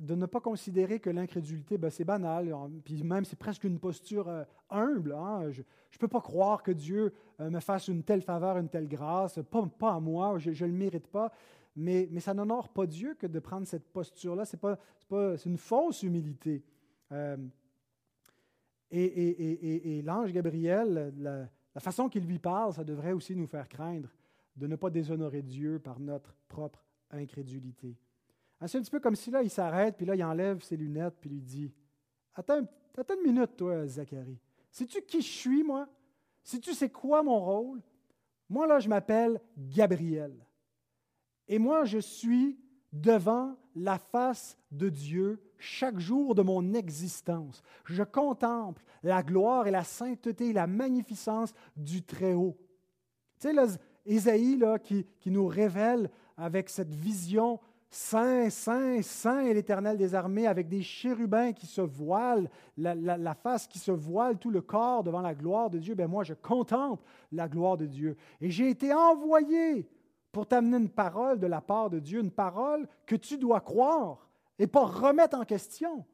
de ne pas considérer que l'incrédulité, ben, c'est banal, puis même c'est presque une posture humble. Hein. Je ne peux pas croire que Dieu me fasse une telle faveur, une telle grâce, pas, pas à moi, je ne le mérite pas. Mais, ça n'honore pas Dieu que de prendre cette posture-là. C'est, pas, c'est une fausse humilité. Euh, et, l'ange Gabriel, la, façon qu'il lui parle, ça devrait aussi nous faire craindre de ne pas déshonorer Dieu par notre propre incrédulité. Ah, c'est un petit peu comme si là, il s'arrête, puis là, il enlève ses lunettes, puis lui dit Attends, attends une minute, toi, Zacharie. Sais-tu qui je suis, moi? Sais-tu c'est quoi mon rôle? Moi, là, je m'appelle Gabriel. Et moi, je suis devant la face de Dieu chaque jour de mon existence. Je contemple la gloire et la sainteté et la magnificence du Très-Haut. Tu sais, là, là, qui, qui nous révèle avec cette vision Saint, Saint, Saint est l'Éternel des armées, avec des chérubins qui se voilent, la, la, face qui se voile, tout le corps devant la gloire de Dieu. Ben moi, je contemple la gloire de Dieu. Et j'ai été envoyé pour t'amener une parole de la part de Dieu, une parole que tu dois croire et pas remettre en question.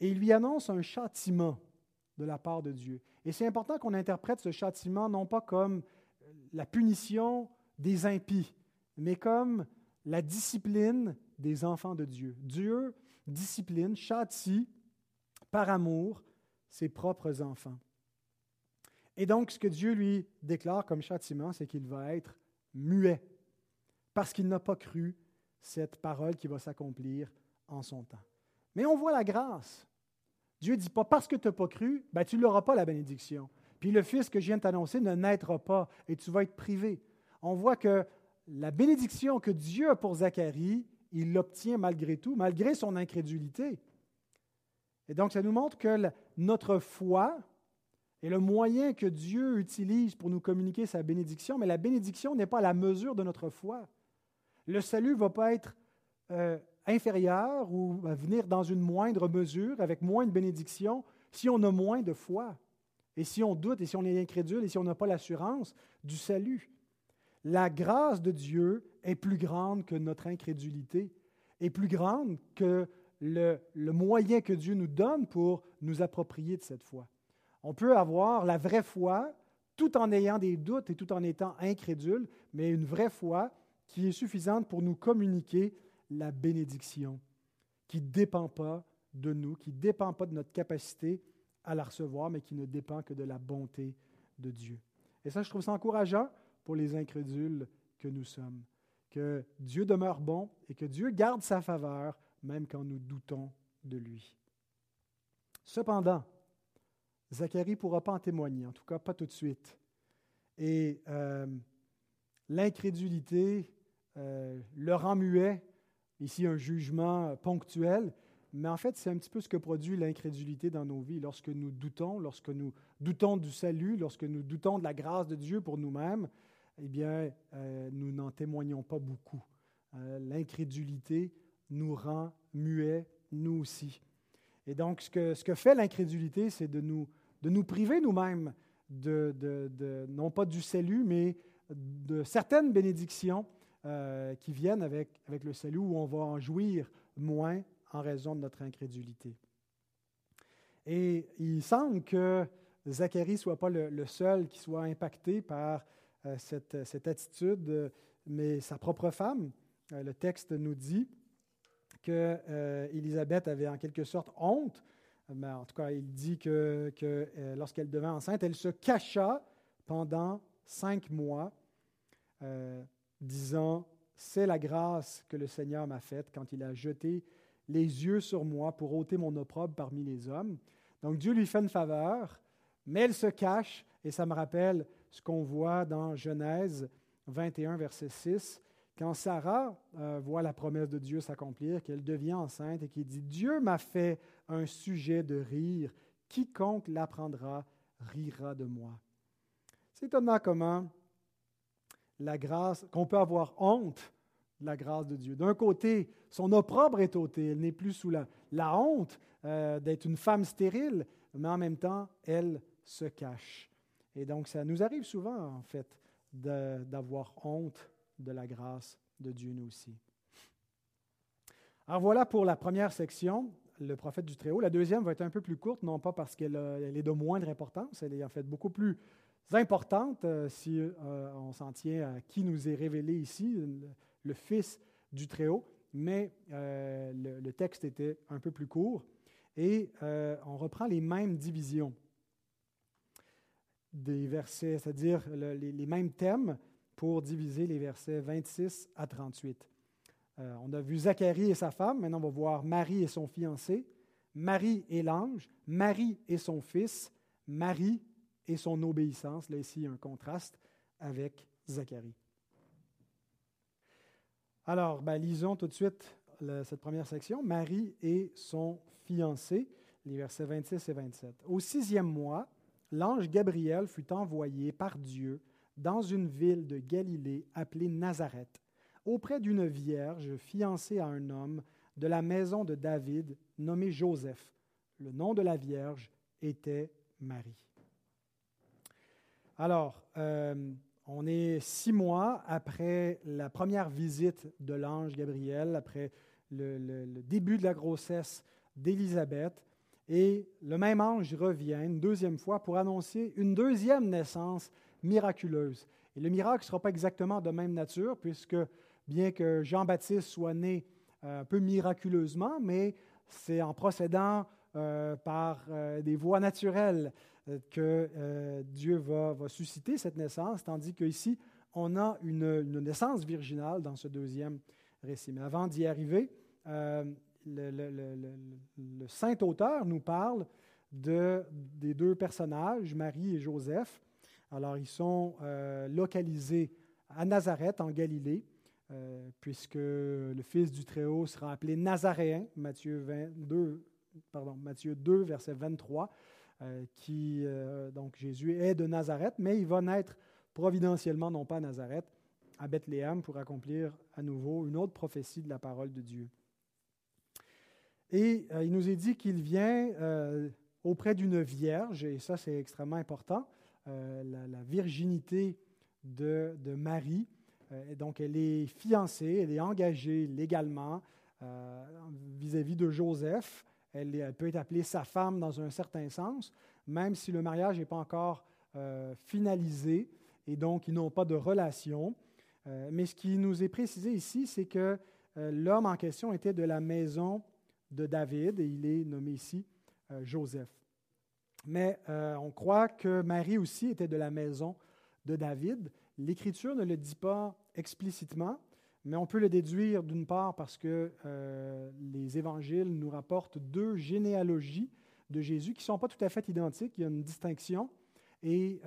et il lui annonce un châtiment de la part de Dieu. Et c'est important qu'on interprète ce châtiment non pas comme la punition des impies, mais comme la discipline des enfants de Dieu. Dieu discipline, châtie par amour ses propres enfants. Et donc, ce que Dieu lui déclare comme châtiment, c'est qu'il va être muet, parce qu'il n'a pas cru cette parole qui va s'accomplir en son temps. Mais on voit la grâce. Dieu ne dit pas parce que tu n'as pas cru, ben, tu n'auras pas la bénédiction. Puis le fils que je viens de t'annoncer ne naîtra pas et tu vas être privé. On voit que la bénédiction que Dieu a pour Zacharie, il l'obtient malgré tout, malgré son incrédulité. Et donc, ça nous montre que notre foi est le moyen que Dieu utilise pour nous communiquer sa bénédiction, mais la bénédiction n'est pas la mesure de notre foi. Le salut ne va pas être euh, inférieur ou venir dans une moindre mesure, avec moins de bénédiction, si on a moins de foi. Et si on doute, et si on est incrédule, et si on n'a pas l'assurance du salut. La grâce de Dieu est plus grande que notre incrédulité, est plus grande que le, moyen que Dieu nous donne pour nous approprier de cette foi. On peut avoir la vraie foi tout en ayant des doutes et tout en étant incrédule, mais une vraie foi qui est suffisante pour nous communiquer la bénédiction, qui ne dépend pas de nous, qui ne dépend pas de notre capacité à la recevoir, mais qui ne dépend que de la bonté de Dieu. Et ça, je trouve ça encourageant pour les incrédules que nous sommes, que Dieu demeure bon et que Dieu garde sa faveur même quand nous doutons de lui. Cependant, Zacharie ne pourra pas en témoigner, en tout cas pas tout de suite. Et euh, l'incrédulité euh, le rend muet, ici un jugement ponctuel, mais en fait c'est un petit peu ce que produit l'incrédulité dans nos vies. Lorsque nous doutons, lorsque nous doutons du salut, lorsque nous doutons de la grâce de Dieu pour nous-mêmes, eh bien, euh, nous n'en témoignons pas beaucoup. L'incrédulité nous rend muets, nous aussi. Et donc, ce que, ce que fait l'incrédulité, c'est de nous, de nous priver nous-mêmes, de, non pas du salut, mais de certaines bénédictions euh, qui viennent avec, avec le salut, où on va en jouir moins en raison de notre incrédulité. Et il semble que Zacharie ne soit pas le, le, qui soit impacté par euh, cette, cette, attitude, mais sa propre femme. Euh, le texte nous dit qu'Élisabeth euh, avait en quelque sorte honte. Mais en tout cas, il dit que, que euh, lorsqu'elle devint enceinte, elle se cacha pendant cinq mois, euh, disant, C'est la grâce que le Seigneur m'a faite quand il a jeté les yeux sur moi pour ôter mon opprobre parmi les hommes. Donc Dieu lui fait une faveur, mais elle se cache, et ça me rappelle ce qu'on voit dans Genèse 21, verset 6. Quand Sarah euh, voit la promesse de Dieu s'accomplir, qu'elle devient enceinte et qu'il dit Dieu m'a fait un sujet de rire, quiconque l'apprendra rira de moi. C'est étonnant comment la grâce, qu'on peut avoir honte de la grâce de Dieu. D'un côté, son opprobre est ôté, elle n'est plus sous la, honte euh, d'être une femme stérile, mais en même temps, elle se cache. Et donc, ça nous arrive souvent, en fait, d'avoir honte de la grâce de Dieu nous aussi. Alors voilà pour la première section, le prophète du Très-Haut. La deuxième va être un peu plus courte, non pas parce qu'elle est de moindre importance, elle est en fait beaucoup plus importante euh, si euh, on s'en tient à qui nous est révélé ici, le, Fils du Très-Haut, mais euh, le, texte était un peu plus court et on reprend les mêmes divisions des versets, c'est-à-dire les, mêmes thèmes, pour diviser les versets 26 à 38. Euh, on a vu Zacharie et sa femme, maintenant on va voir Marie et son fiancé, Marie et l'ange, Marie et son fils, Marie et son obéissance. Là, ici, un contraste avec Zacharie. Alors, ben, lisons tout de suite cette première section. Marie et son fiancé, les versets 26 et 27. Au sixième mois, l'ange Gabriel fut envoyé par Dieu dans une ville de Galilée appelée Nazareth, auprès d'une vierge fiancée à un homme de la maison de David nommé Joseph. Le nom de la vierge était Marie. Alors, euh, on est six mois après la première visite de l'ange Gabriel, après le, le début de la grossesse d'Élisabeth, Et le même ange revient une deuxième fois pour annoncer une deuxième naissance miraculeuse. Et le miracle ne sera pas exactement de même nature, puisque bien que Jean-Baptiste soit né euh, un peu miraculeusement, mais c'est en procédant euh, par euh, des voies naturelles que Dieu va, susciter cette naissance, tandis qu'ici, on a une, naissance virginale dans ce deuxième récit. Mais avant d'y arriver, le, saint auteur nous parle de, des deux personnages, Marie et Joseph. Alors, ils sont euh, localisés à Nazareth, en Galilée, euh, puisque le Fils du Très-Haut sera appelé Nazaréen, Matthieu, 22, pardon, Matthieu 2, verset 23, euh, qui, donc Jésus est de Nazareth, mais il va naître providentiellement, non pas à Nazareth, à Bethléem, pour accomplir à nouveau une autre prophétie de la parole de Dieu. Et il nous est dit qu'il vient auprès d'une vierge, et ça c'est extrêmement important, euh, la, virginité de, Marie. et donc elle est fiancée, elle est engagée légalement vis-à-vis de Joseph. Elle, peut être appelée sa femme dans un certain sens, même si le mariage n'est pas encore finalisé, et donc ils n'ont pas de relation. mais ce qui nous est précisé ici, c'est que l'homme en question était de la maison de David, et il est nommé ici euh, Joseph. Mais euh, on croit que Marie aussi était de la maison de David. L'Écriture ne le dit pas explicitement, mais on peut le déduire d'une part parce que euh, les évangiles nous rapportent deux généalogies de Jésus qui ne sont pas tout à fait identiques, il y a une distinction, et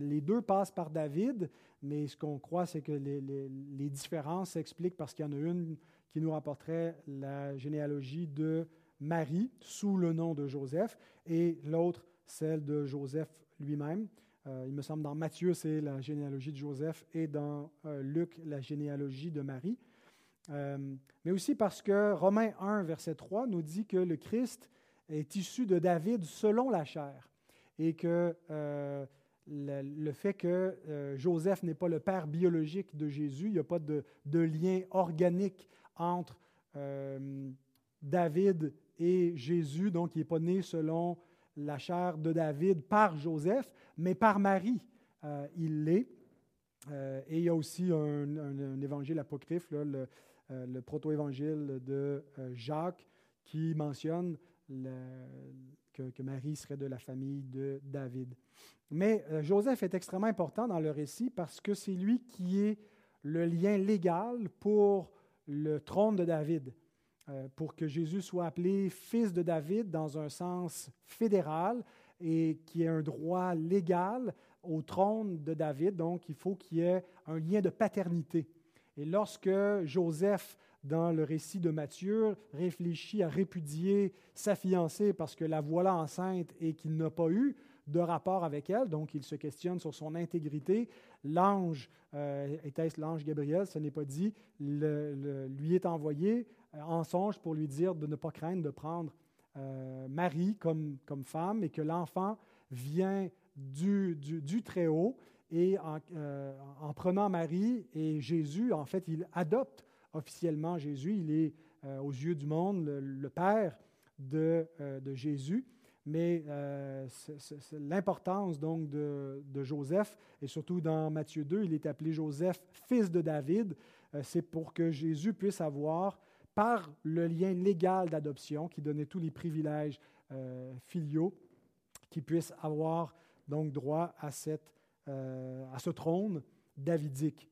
les deux passent par David, mais ce qu'on croit, c'est que les différences s'expliquent parce qu'il y en a une qui nous rapporterait la généalogie de Marie sous le nom de Joseph et l'autre celle de Joseph lui-même. Euh, il me semble dans Matthieu, c'est la généalogie de Joseph et dans euh, Luc, la généalogie de Marie. Euh, mais aussi parce que Romains 1, verset 3 nous dit que le Christ est issu de David selon la chair et que le, fait que Joseph n'est pas le père biologique de Jésus, il n'y a pas de, lien organique entre euh, David et Jésus, donc il n'est pas né selon la chair de David par Joseph, mais par Marie, euh, il l'est. Euh, et il y a aussi un, évangile apocryphe, le, proto-évangile de Jacques, qui mentionne que, Marie serait de la famille de David. Mais Joseph est extrêmement important dans le récit parce que c'est lui qui est le lien légal pour le trône de David, euh, pour que Jésus soit appelé fils de David dans un sens fédéral et qui ait un droit légal au trône de David. Donc, il faut qu'il y ait un lien de paternité. Et lorsque Joseph, dans le récit de Matthieu, réfléchit à répudier sa fiancée parce que la voilà enceinte et qu'il n'a pas eu de rapport avec elle, donc il se questionne sur son intégrité. L'ange, euh, était-ce l'ange Gabriel, ce n'est pas dit, lui est envoyé euh, en songe pour lui dire de ne pas craindre de prendre euh, Marie comme, comme femme et que l'enfant vient du, du, Très-Haut. Et en, en, prenant Marie et Jésus, en fait, il adopte officiellement Jésus. Il est, aux yeux du monde, le, père de, de Jésus mais euh, l'importance donc de, Joseph, et surtout dans Matthieu 2, il est appelé Joseph, fils de David, euh, c'est pour que Jésus puisse avoir, par le lien légal d'adoption qui donnait tous les privilèges euh, filiaux, qu'il puisse avoir donc droit à, cette, à ce trône davidique.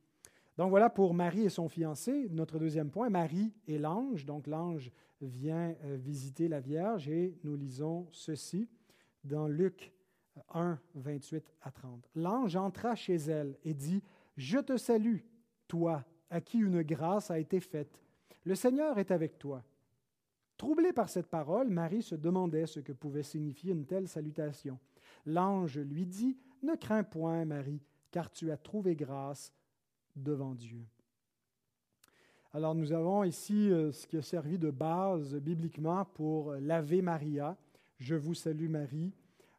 Donc voilà pour Marie et son fiancé. Notre deuxième point, Marie et l'ange. Donc l'ange vient euh, visiter la Vierge et nous lisons ceci dans Luc 1, 28 à 30. L'ange entra chez elle et dit, Je te salue, toi, à qui une grâce a été faite. Le Seigneur est avec toi. Troublée par cette parole, Marie se demandait ce que pouvait signifier une telle salutation. L'ange lui dit, Ne crains point, Marie, car tu as trouvé grâce devant Dieu. Alors nous avons ici euh, ce qui a servi de base bibliquement pour l'Ave Maria. Je vous salue Marie.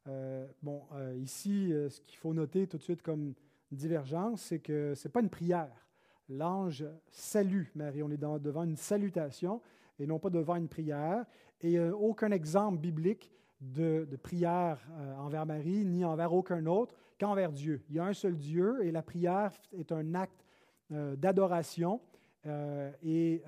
Euh, bon, euh, ici, ce qu'il faut noter tout de suite comme divergence, c'est que ce n'est pas une prière. L'ange salue Marie. On est devant une salutation. et non pas devant une prière. Et a aucun exemple biblique de, prière euh, envers Marie, ni envers aucun autre, qu'envers Dieu. Il y a un seul Dieu et la prière est un acte euh, d'adoration. Euh, et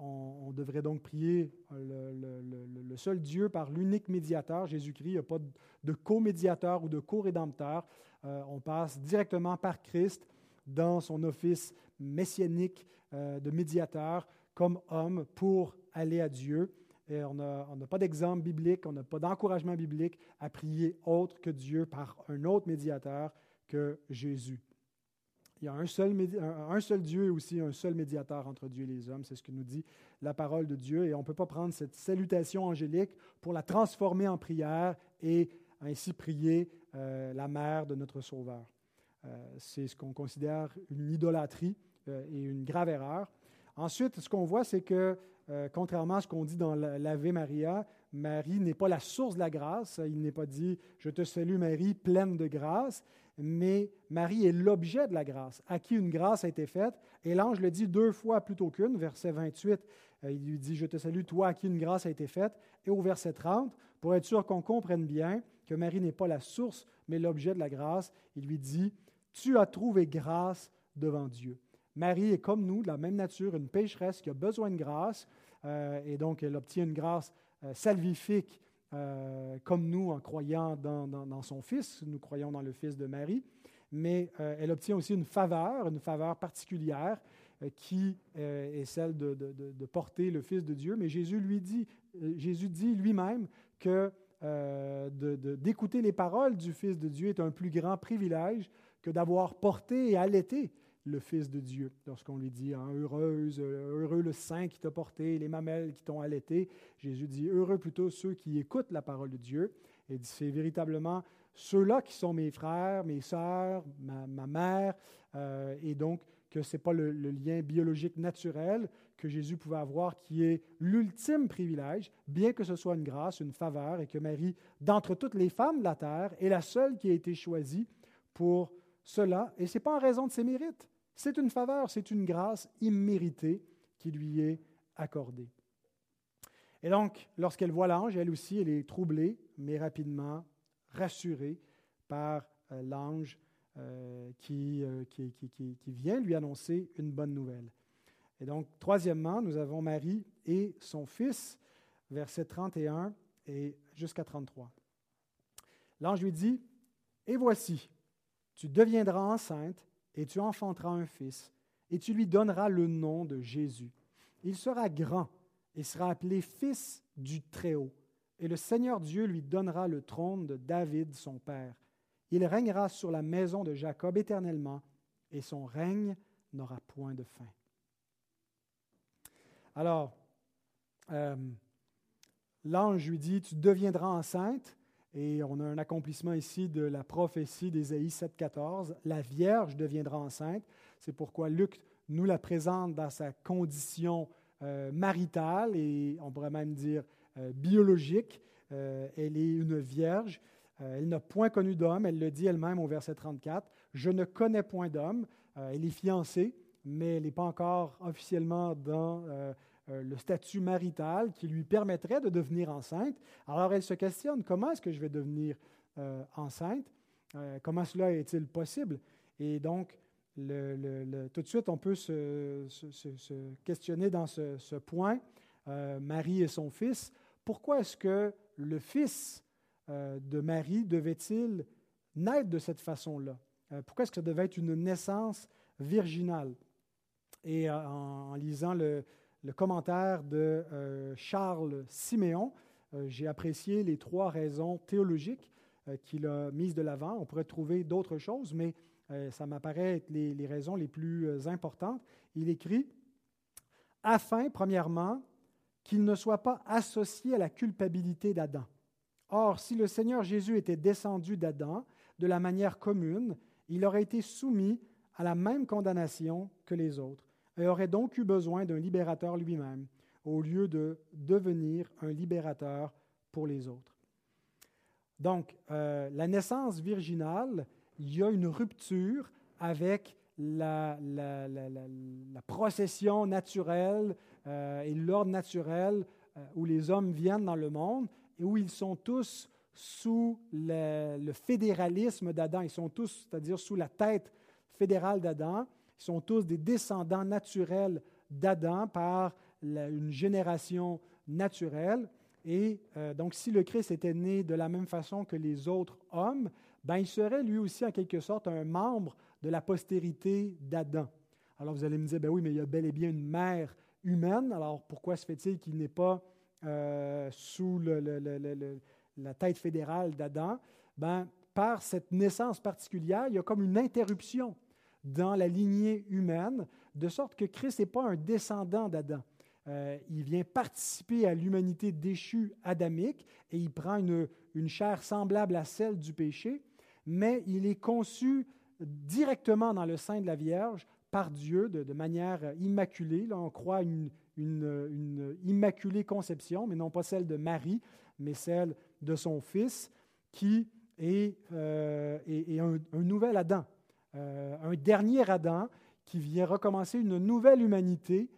on, devrait donc prier le, seul Dieu par l'unique médiateur, Jésus-Christ. Il n'y a pas de co-médiateur ou de co-rédempteur. on passe directement par Christ dans son office messianique de médiateur comme homme pour aller à Dieu. Et on n'a pas d'exemple biblique, on n'a pas d'encouragement biblique à prier autre que Dieu par un autre médiateur que Jésus. Il y a un seul, un seul Dieu et aussi un seul médiateur entre Dieu et les hommes. C'est ce que nous dit la parole de Dieu. Et on ne peut pas prendre cette salutation angélique pour la transformer en prière et ainsi prier euh, la mère de notre Sauveur. Euh, c'est ce qu'on considère une idolâtrie euh, et une grave erreur. Ensuite, ce qu'on voit, c'est que euh, contrairement à ce qu'on dit dans l'Ave Maria, Marie n'est pas la source de la grâce. Il n'est pas dit Je te salue Marie, pleine de grâce, mais Marie est l'objet de la grâce, à qui une grâce a été faite? Et l'ange le dit deux fois plutôt qu'une. Verset 28, euh, il lui dit Je te salue, toi à qui une grâce a été faite. Et au verset 30, pour être sûr qu'on comprenne bien que Marie n'est pas la source, mais l'objet de la grâce, il lui dit Tu as trouvé grâce devant Dieu. Marie est comme nous, de la même nature, une pécheresse qui a besoin de grâce, euh, et donc elle obtient une grâce euh, salvifique euh, comme nous en croyant dans, son Fils, nous croyons dans le Fils de Marie, mais elle obtient aussi une faveur, une faveur particulière qui est celle de, porter le Fils de Dieu. Mais Jésus lui dit, Jésus dit lui-même que d'écouter les paroles du Fils de Dieu est un plus grand privilège d'avoir porté et allaité le Fils de Dieu. Lorsqu'on lui dit hein, Heureuse, heureux le sein qui t'a porté, les mamelles qui t'ont allaité, Jésus dit Heureux plutôt ceux qui écoutent la parole de Dieu. Et c'est véritablement ceux-là qui sont mes frères, mes sœurs, ma, mère, euh, et donc que ce n'est pas le, lien biologique naturel que Jésus pouvait avoir qui est l'ultime privilège, bien que ce soit une grâce, une faveur, et que Marie, d'entre toutes les femmes de la terre, est la seule qui a été choisie pour cela, et ce n'est pas en raison de ses mérites. C'est une faveur, c'est une grâce imméritée qui lui est accordée. Et donc, lorsqu'elle voit l'ange, elle aussi, elle est troublée, mais rapidement rassurée par euh, l'ange euh, euh, qui, qui, vient lui annoncer une bonne nouvelle. Et donc, troisièmement, nous avons Marie et son fils, versets 31 et jusqu'à 33. L'ange lui dit, Et voici, tu deviendras enceinte et tu enfanteras un fils, et tu lui donneras le nom de Jésus. Il sera grand et sera appelé Fils du Très-Haut, et le Seigneur Dieu lui donnera le trône de David, son père. Il régnera sur la maison de Jacob éternellement, et son règne n'aura point de fin. Alors, euh, l'ange lui dit, tu deviendras enceinte, et on a un accomplissement ici de la prophétie d'Ésaïe 7,14. La Vierge deviendra enceinte. C'est pourquoi Luc nous la présente dans sa condition euh, maritale et on pourrait même dire euh, biologique. Euh, elle est une vierge. elle n'a point connu d'homme. Elle le dit elle-même au verset 34. Je ne connais point d'homme. elle est fiancée, mais elle n'est pas encore officiellement dans euh, le statut marital qui lui permettrait de devenir enceinte. Alors elle se questionne, comment est-ce que je vais devenir euh, enceinte? Euh, comment cela est-il possible? Et donc, tout de suite, on peut se, questionner dans ce, point. Marie et son fils, pourquoi est-ce que le fils de Marie devait-il naître de cette façon-là? pourquoi est-ce que ça devait être une naissance virginale? Et en lisant le, le commentaire de euh, Charles Siméon. Euh, j'ai apprécié les trois raisons théologiques euh, qu'il a mises de l'avant. On pourrait trouver d'autres choses, mais ça m'apparaît être les, les, raisons les plus importantes. Il écrit Afin, premièrement, qu'il ne soit pas associé à la culpabilité d'Adam. Or, si le Seigneur Jésus était descendu d'Adam de la manière commune, il aurait été soumis à la même condamnation que les autres et aurait donc eu besoin d'un libérateur lui-même, au lieu de devenir un libérateur pour les autres. Donc, euh, la naissance virginale, il y a une rupture avec la, procession naturelle euh, et l'ordre naturel euh, où les hommes viennent dans le monde et où ils sont tous sous le, fédéralisme d'Adam. Ils sont tous, c'est-à-dire sous la tête fédérale d'Adam. Ils sont tous des descendants naturels d'Adam par une génération naturelle. Et euh, donc, si le Christ était né de la même façon que les autres hommes, ben, il serait lui aussi en quelque sorte un membre de la postérité d'Adam. Alors vous allez me dire, ben oui, mais il y a bel et bien une mère humaine, alors pourquoi se fait-il qu'il n'est pas euh, sous la tête fédérale d'Adam? Ben, par cette naissance particulière, il y a comme une interruption dans la lignée humaine, de sorte que Christ n'est pas un descendant d'Adam. Euh, il vient participer à l'humanité déchue adamique et il prend une, une chair semblable à celle du péché, mais il est conçu directement dans le sein de la Vierge par Dieu de, manière immaculée. Là, on croit une, une, immaculée conception, mais non pas celle de Marie, mais celle de son Fils, qui est, euh, un, nouvel Adam, euh, un dernier Adam qui vient recommencer une nouvelle humanité.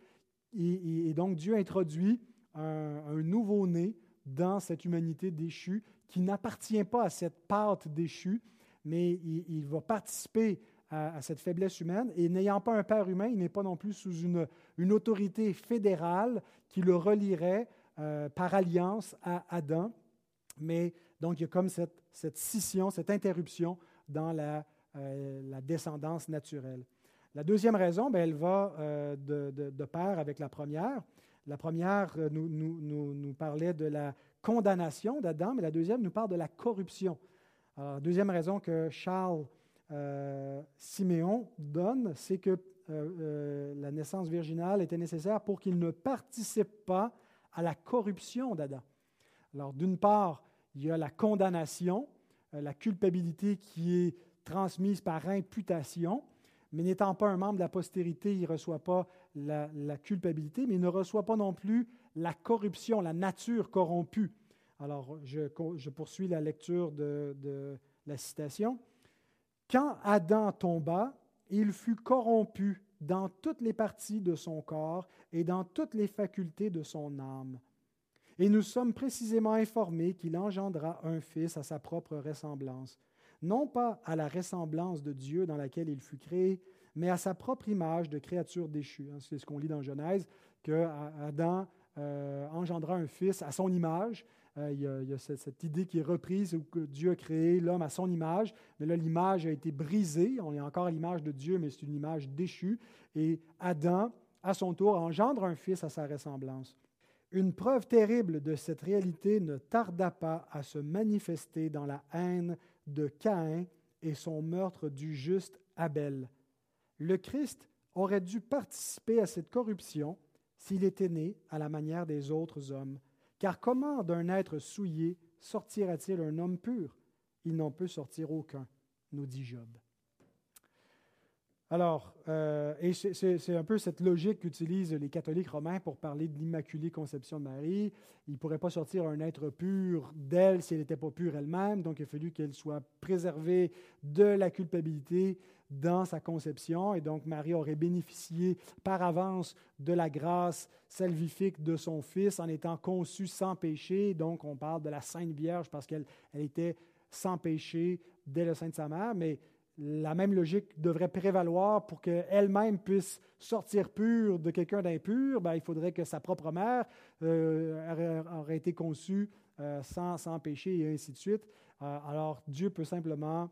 Et, donc Dieu introduit un, un nouveau-né dans cette humanité déchue qui n'appartient pas à cette pâte déchue, mais il, va participer à, cette faiblesse humaine. Et n'ayant pas un père humain, il n'est pas non plus sous une, une autorité fédérale qui le relierait euh, par alliance à Adam. Mais donc, il y a comme cette, cette scission, cette interruption dans la, euh, la, descendance naturelle. La deuxième raison, bien, elle va euh, de, pair avec la première. La première nous, nous, parlait de la condamnation d'Adam, mais la deuxième nous parle de la corruption deuxième raison que Charles euh, Siméon donne, c'est que euh, euh, la naissance virginale était nécessaire pour qu'il ne participe pas à la corruption d'Adam. Alors, d'une part, il y a la condamnation, la culpabilité qui est transmise par imputation, mais n'étant pas un membre de la postérité, il ne reçoit pas la, culpabilité, mais il ne reçoit pas non plus la corruption, la nature corrompue. Alors, je, poursuis la lecture de, la citation. Quand Adam tomba, il fut corrompu dans toutes les parties de son corps et dans toutes les facultés de son âme. Et nous sommes précisément informés qu'il engendra un fils à sa propre ressemblance, non pas à la ressemblance de Dieu dans laquelle il fut créé, mais à sa propre image de créature déchue. Hein, c'est ce qu'on lit dans Genèse, que Adam euh, engendra un fils à son image, euh, il y a, cette, idée qui est reprise où Dieu a créé l'homme à son image, mais là, l'image a été brisée. On est encore à l'image de Dieu, mais c'est une image déchue. Et Adam, à son tour, engendre un fils à sa ressemblance. Une preuve terrible de cette réalité ne tarda pas à se manifester dans la haine de Caïn et son meurtre du juste Abel. Le Christ aurait dû participer à cette corruption s'il était né à la manière des autres hommes car comment d'un être souillé sortira-t-il un homme pur? Il n'en peut sortir aucun, nous dit Job. Alors, euh, et c'est un peu cette logique qu'utilisent les catholiques romains pour parler de l'Immaculée Conception de Marie. Il ne pourrait pas sortir un être pur d'elle si elle n'était pas pure elle-même, donc il a fallu qu'elle soit préservée de la culpabilité dans sa conception, et donc Marie aurait bénéficié par avance de la grâce salvifique de son Fils en étant conçue sans péché. Donc on parle de la Sainte Vierge parce qu'elle elle était sans péché dès le sein de sa mère, mais la même logique devrait prévaloir pour qu'elle-même puisse sortir pure de quelqu'un d'impur. Ben, il faudrait que sa propre mère euh, aurait été conçue euh, sans, sans, péché et ainsi de suite. Euh, alors Dieu peut simplement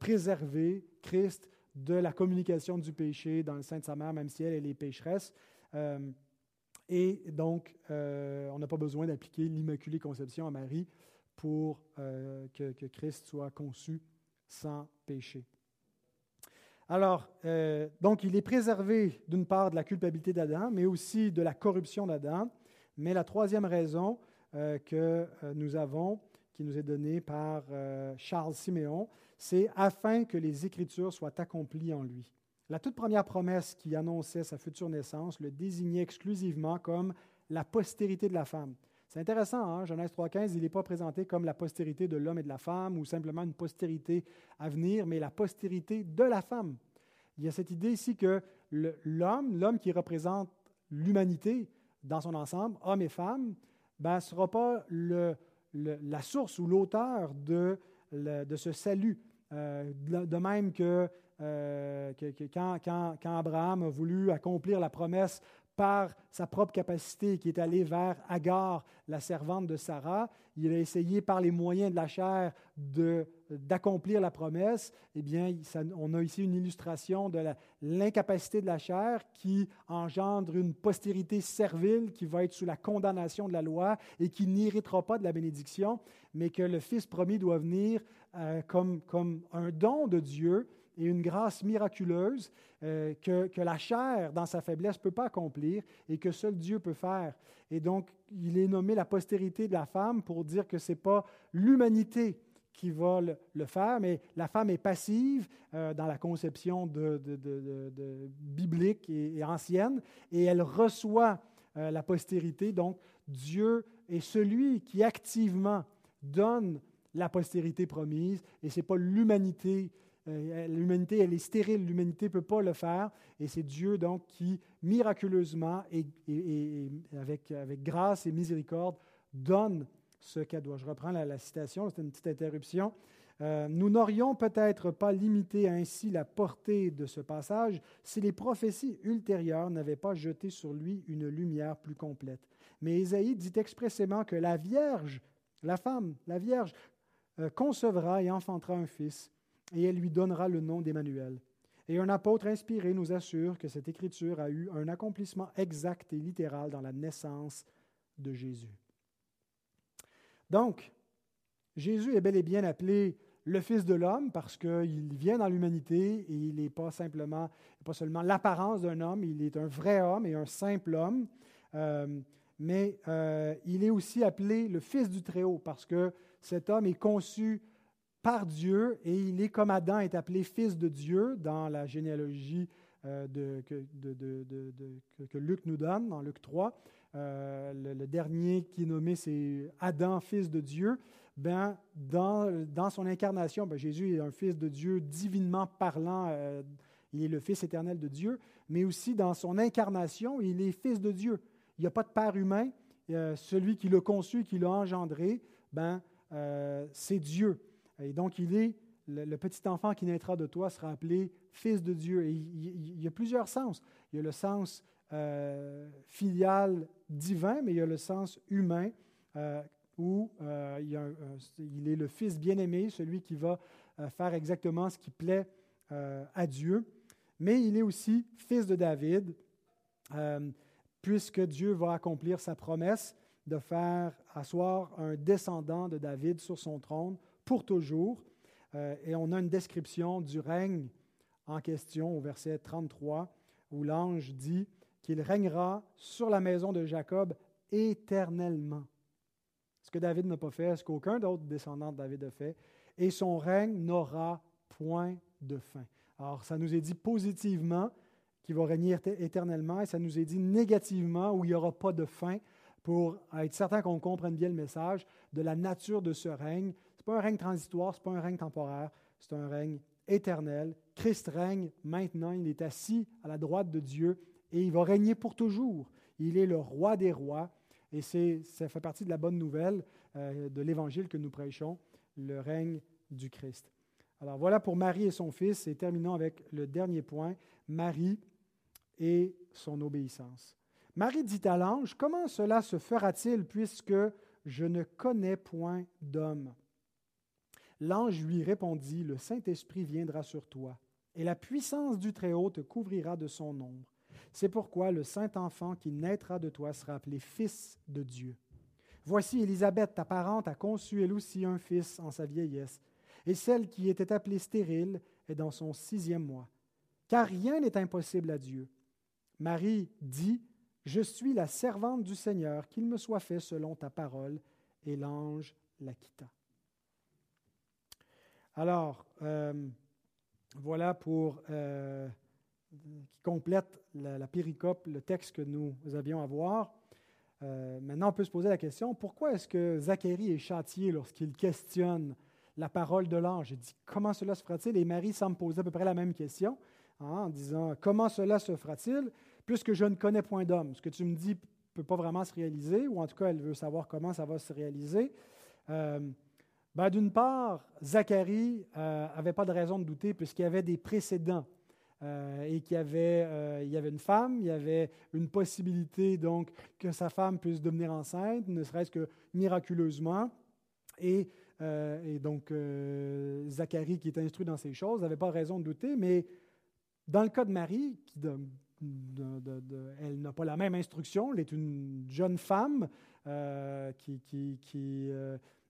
préserver Christ de la communication du péché dans le sein de sa mère, même si elle, est pécheresse. et donc, on n'a pas besoin d'appliquer l'Immaculée Conception à Marie pour que Christ soit conçu sans péché. Alors, euh, donc, il est préservé d'une part de la culpabilité d'Adam, mais aussi de la corruption d'Adam. Mais la troisième raison euh, que euh, nous avons, qui nous est donnée par Charles Siméon, c'est afin que les Écritures soient accomplies en lui. La toute première promesse qui annonçait sa future naissance le désignait exclusivement comme la postérité de la femme. C'est intéressant, hein? Genèse 3.15, il n'est pas présenté comme la postérité de l'homme et de la femme ou simplement une postérité à venir, mais la postérité de la femme. Il y a cette idée ici que l'homme, l'homme qui représente l'humanité dans son ensemble, homme et femme, ben, ne sera pas la source ou l'auteur de, ce salut. Euh, de même que, euh, quand, quand, Abraham a voulu accomplir la promesse par sa propre capacité, qui est allé vers Agar, la servante de Sarah. Il a essayé par les moyens de la chair d'accomplir la promesse. Eh bien, on a ici une illustration de l'incapacité de la chair qui engendre une postérité servile qui va être sous la condamnation de la loi et qui n'héritera pas de la bénédiction, mais que le Fils promis doit venir euh, comme, comme un don de Dieu et une grâce miraculeuse euh, que, que, la chair, dans sa faiblesse, ne peut pas accomplir et que seul Dieu peut faire. Et donc, il est nommé la postérité de la femme pour dire que ce n'est pas l'humanité qui va le, faire, mais la femme est passive euh, dans la conception de, biblique et, ancienne, et elle reçoit euh, la postérité. Donc, Dieu est celui qui activement donne la postérité promise, et ce n'est pas l'humanité l'humanité, elle est stérile, l'humanité ne peut pas le faire, et c'est Dieu donc qui, miraculeusement et, avec, grâce et miséricorde, donne ce cadeau. Je reprends la, citation, c'est une petite interruption. Euh, nous n'aurions peut-être pas limité ainsi la portée de ce passage si les prophéties ultérieures n'avaient pas jeté sur lui une lumière plus complète. Mais Isaïe dit expressément que la Vierge, la femme, la Vierge, euh, concevra et enfantera un fils et elle lui donnera le nom d'Emmanuel. Et un apôtre inspiré nous assure que cette écriture a eu un accomplissement exact et littéral dans la naissance de Jésus. Donc, Jésus est bel et bien appelé le Fils de l'homme parce qu'il vient dans l'humanité et il n'est pas simplement, pas seulement l'apparence d'un homme, il est un vrai homme et un simple homme. Euh, mais euh, il est aussi appelé le Fils du Très-Haut parce que cet homme est conçu par Dieu et il est comme Adam est appelé fils de Dieu dans la généalogie euh, que, Luc nous donne, dans Luc 3. Euh, le, dernier qui est nommé, c'est Adam, fils de Dieu. Ben, dans, dans son incarnation, ben, Jésus est un fils de Dieu divinement parlant. Euh, il est le Fils éternel de Dieu, mais aussi dans son incarnation, il est fils de Dieu. Il n'y a pas de père humain. celui qui l'a conçu, qui l'a engendré, ben, c'est Dieu. Et donc, il est, le, petit enfant qui naîtra de toi sera appelé fils de Dieu. Il, y a plusieurs sens. Il y a le sens euh, filial divin, mais il y a le sens humain euh, où euh, il, est le fils bien-aimé, celui qui va faire exactement ce qui plaît à Dieu. Mais il est aussi fils de David, puisque Dieu va accomplir sa promesse de faire asseoir un descendant de David sur son trône pour toujours. Euh, et on a une description du règne en question au verset 33, où l'ange dit qu'il régnera sur la maison de Jacob éternellement. Ce que David n'a pas fait, ce qu'aucun d'autre descendant de David a fait, et son règne n'aura point de fin. Alors, ça nous est dit positivement qu'il va régner éternellement, et ça nous est dit négativement où il n'y aura pas de fin, pour être certain qu'on comprenne bien le message de la nature de ce règne, pas un règne transitoire, ce n'est pas un règne temporaire, c'est un règne éternel. Christ règne maintenant, il est assis à la droite de Dieu et il va régner pour toujours. Il est le roi des rois et ça fait partie de la bonne nouvelle euh, de l'évangile que nous prêchons, le règne du Christ. Alors voilà pour Marie et son fils et terminons avec le dernier point, Marie et son obéissance. Marie dit à l'ange, comment cela se fera-t-il puisque je ne connais point d'homme? L'ange lui répondit, Le Saint-Esprit viendra sur toi, et la puissance du Très-Haut te couvrira de son ombre. C'est pourquoi le Saint-Enfant qui naîtra de toi sera appelé Fils de Dieu. Voici Élisabeth, ta parente, a conçu elle aussi un fils en sa vieillesse, et celle qui était appelée stérile est dans son sixième mois. Car rien n'est impossible à Dieu. Marie dit, Je suis la servante du Seigneur, qu'il me soit fait selon ta parole. Et l'ange la quitta. Alors, euh, voilà pour euh, qui complète la, péricope, le texte que nous avions à voir. Euh, maintenant, on peut se poser la question pourquoi est-ce que Zacharie est châtié lorsqu'il questionne la parole de l'ange? Il dit comment cela se fera-t-il? Et Marie semble poser à peu près la même question. hein, en disant Comment cela se fera-t-il puisque je ne connais point d'homme? Ce que tu me dis ne peut pas vraiment se réaliser, ou en tout cas, elle veut savoir comment ça va se réaliser. Ben, D'une part, Zacharie n'avait pas de raison de douter puisqu'il y avait des précédents. et qu'il y il y avait une femme, il y avait une possibilité donc que sa femme puisse devenir enceinte, ne serait-ce que miraculeusement. Et euh, donc, euh, Zacharie, qui est instruit dans ces choses, n'avait pas raison de douter, mais dans le cas de Marie, elle n'a pas la même instruction, elle est une jeune femme euh, qui, qui,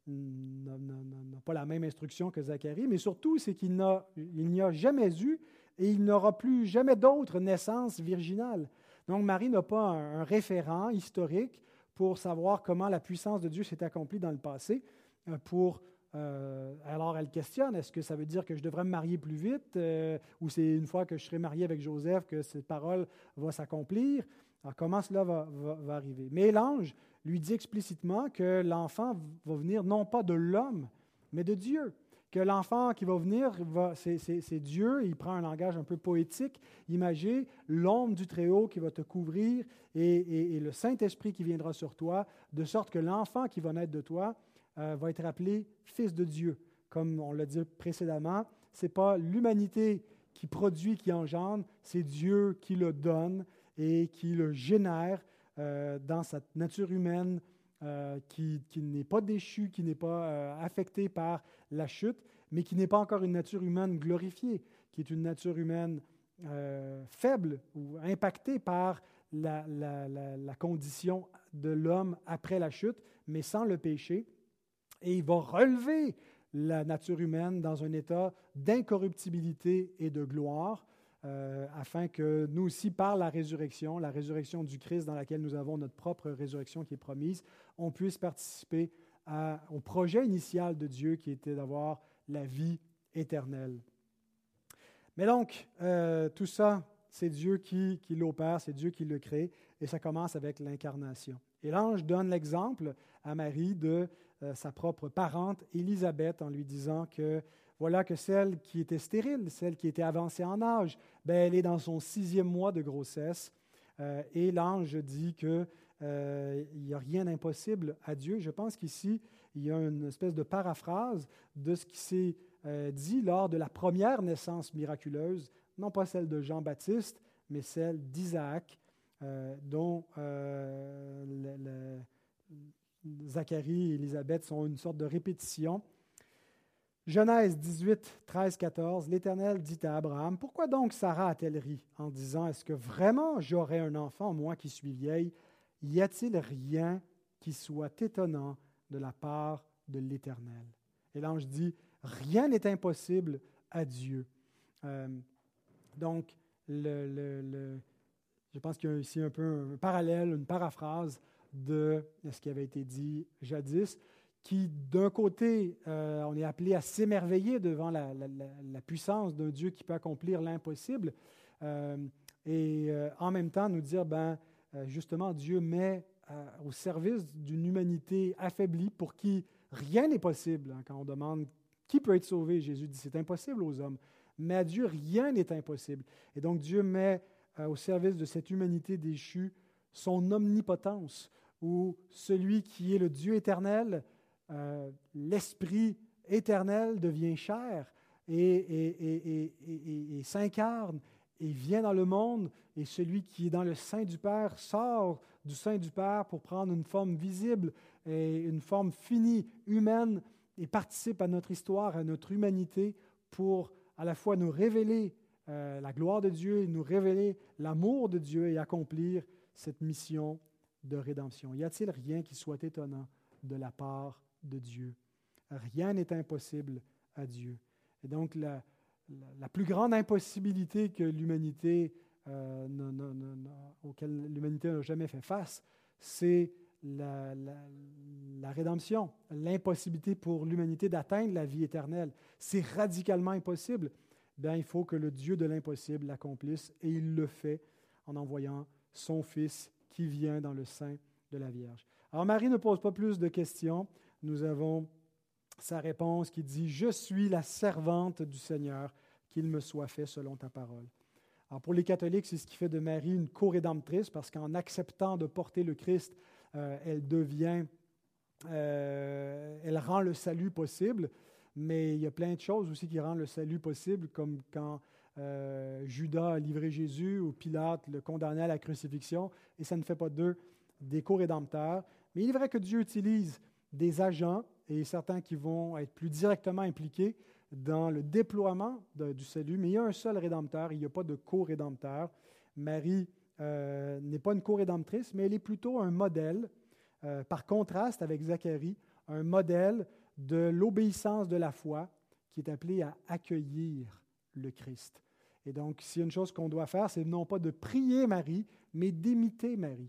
n'a pas la même instruction que Zacharie, mais surtout, c'est qu'il n'y a jamais eu et il n'aura plus jamais d'autre naissance virginale. Donc, Marie n'a pas un référent historique pour savoir comment la puissance de Dieu s'est accomplie dans le passé. Euh, pour... Euh, alors elle questionne, est-ce que ça veut dire que je devrais me marier plus vite euh, ou c'est une fois que je serai marié avec Joseph que cette parole va s'accomplir? Alors comment cela va, arriver? Mais l'ange lui dit explicitement que l'enfant va venir non pas de l'homme, mais de Dieu. Que l'enfant qui va venir, c'est Dieu, il prend un langage un peu poétique, imagez l'ombre du Très-Haut qui va te couvrir et, et le Saint-Esprit qui viendra sur toi, de sorte que l'enfant qui va naître de toi euh, va être appelé Fils de Dieu. Comme on l'a dit précédemment, ce n'est pas l'humanité qui produit, qui engendre, c'est Dieu qui le donne et qui le génère dans sa nature humaine euh, qui, n'est pas déchue, qui n'est pas affectée par la chute, mais qui n'est pas encore une nature humaine glorifiée, qui est une nature humaine faible ou impactée par la condition de l'homme après la chute, mais sans le péché. Et il va relever la nature humaine dans un état d'incorruptibilité et de gloire, euh, afin que nous aussi, par la résurrection, la résurrection du Christ dans laquelle nous avons notre propre résurrection qui est promise, on puisse participer au projet initial de Dieu qui était d'avoir la vie éternelle. Mais donc, euh, tout ça, c'est Dieu qui, qui l'opère, c'est Dieu qui le crée, et ça commence avec l'incarnation. Et l'ange donne l'exemple à Marie de euh, sa propre parente, Élisabeth, en lui disant que voilà que celle qui était stérile, celle qui était avancée en âge, ben, elle est dans son sixième mois de grossesse. Euh, et l'ange dit qu'il euh, n'y a rien d'impossible à Dieu. Je pense qu'ici, il y a une espèce de paraphrase de ce qui s'est dit lors de la première naissance miraculeuse, non pas celle de Jean-Baptiste, mais celle d'Isaac, dont le, Zacharie et Élisabeth sont une sorte de répétition. Genèse 18, 13, 14, l'Éternel dit à Abraham, Pourquoi donc Sarah a-t-elle ri en disant, Est-ce que vraiment j'aurai un enfant, moi qui suis vieille? Y a-t-il rien qui soit étonnant de la part de l'Éternel Et l'ange dit, Rien n'est impossible à Dieu. Euh, donc, je pense qu'il y a ici un peu un parallèle, une paraphrase de ce qui avait été dit jadis, qui d'un côté, euh, on est appelé à s'émerveiller devant la, puissance d'un Dieu qui peut accomplir l'impossible, euh, et euh, en même temps nous dire, ben, justement, Dieu met au service d'une humanité affaiblie pour qui rien n'est possible. Hein, quand on demande qui peut être sauvé, Jésus dit, c'est impossible aux hommes. Mais à Dieu, rien n'est impossible. Et donc Dieu met au service de cette humanité déchue son omnipotence, où celui qui est le Dieu éternel, euh, l'Esprit éternel devient chair et, et, s'incarne et vient dans le monde, et celui qui est dans le sein du Père sort du sein du Père pour prendre une forme visible et une forme finie, humaine, et participe à notre histoire, à notre humanité, pour à la fois nous révéler euh, la gloire de Dieu et nous révéler l'amour de Dieu et accomplir cette mission de rédemption. Y a-t-il rien qui soit étonnant de la part de Dieu? Rien n'est impossible à Dieu. Et donc, la, plus grande impossibilité que l'humanité, euh, auquel l'humanité n'a jamais fait face, c'est la, rédemption, l'impossibilité pour l'humanité d'atteindre la vie éternelle. C'est radicalement impossible. Bien, il faut que le Dieu de l'impossible l'accomplisse et il le fait en envoyant son Fils qui vient dans le sein de la Vierge. Alors Marie ne pose pas plus de questions. Nous avons sa réponse qui dit, Je suis la servante du Seigneur, qu'il me soit fait selon ta parole. Alors pour les catholiques, c'est ce qui fait de Marie une co-rédemptrice, parce qu'en acceptant de porter le Christ, euh, elle devient, euh, elle rend le salut possible. Mais il y a plein de choses aussi qui rendent le salut possible, comme quand euh, Judas a livré Jésus ou Pilate le condamnait à la crucifixion, et ça ne fait pas d'eux des co-rédempteurs. Mais il est vrai que Dieu utilise des agents et certains qui vont être plus directement impliqués dans le déploiement du salut, mais il y a un seul rédempteur, il n'y a pas de co-rédempteur. Marie euh, n'est pas une co-rédemptrice, mais elle est plutôt un modèle, euh, par contraste avec Zacharie, un modèle de l'obéissance de la foi qui est appelée à accueillir le Christ. Et donc, s'il y a une chose qu'on doit faire, c'est non pas de prier Marie, mais d'imiter Marie.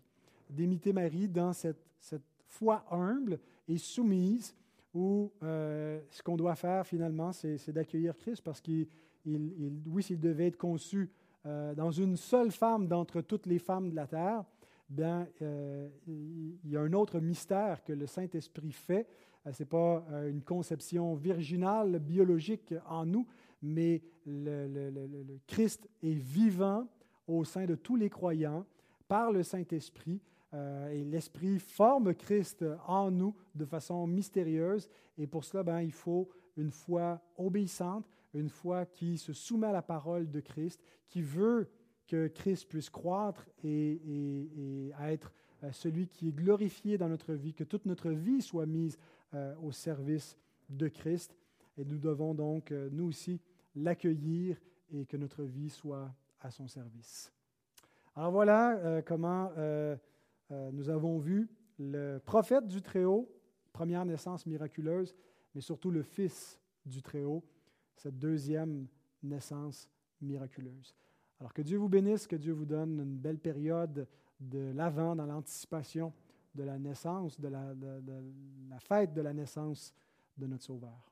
D'imiter Marie dans cette, cette, foi humble et soumise, où euh, ce qu'on doit faire finalement, c'est d'accueillir Christ, parce qu'il, oui, s'il devait être conçu euh, dans une seule femme d'entre toutes les femmes de la terre, bien, euh, il y a un autre mystère que le Saint-Esprit fait. Ce n'est pas une conception virginale, biologique en nous, mais le, Christ est vivant au sein de tous les croyants par le Saint-Esprit. Euh, et l'Esprit forme Christ en nous de façon mystérieuse. Et pour cela, ben, il faut une foi obéissante, une foi qui se soumet à la parole de Christ, qui veut que Christ puisse croître et, être euh, celui qui est glorifié dans notre vie, que toute notre vie soit mise euh, au service de Christ. Et nous devons donc, euh, nous aussi, l'accueillir et que notre vie soit à son service. Alors voilà euh, comment euh, nous avons vu le prophète du Très-Haut, première naissance miraculeuse, mais surtout le Fils du Très-Haut, cette deuxième naissance miraculeuse. Alors que Dieu vous bénisse, que Dieu vous donne une belle période de l'avant dans l'anticipation de la naissance, de la, de la fête de la naissance de notre Sauveur.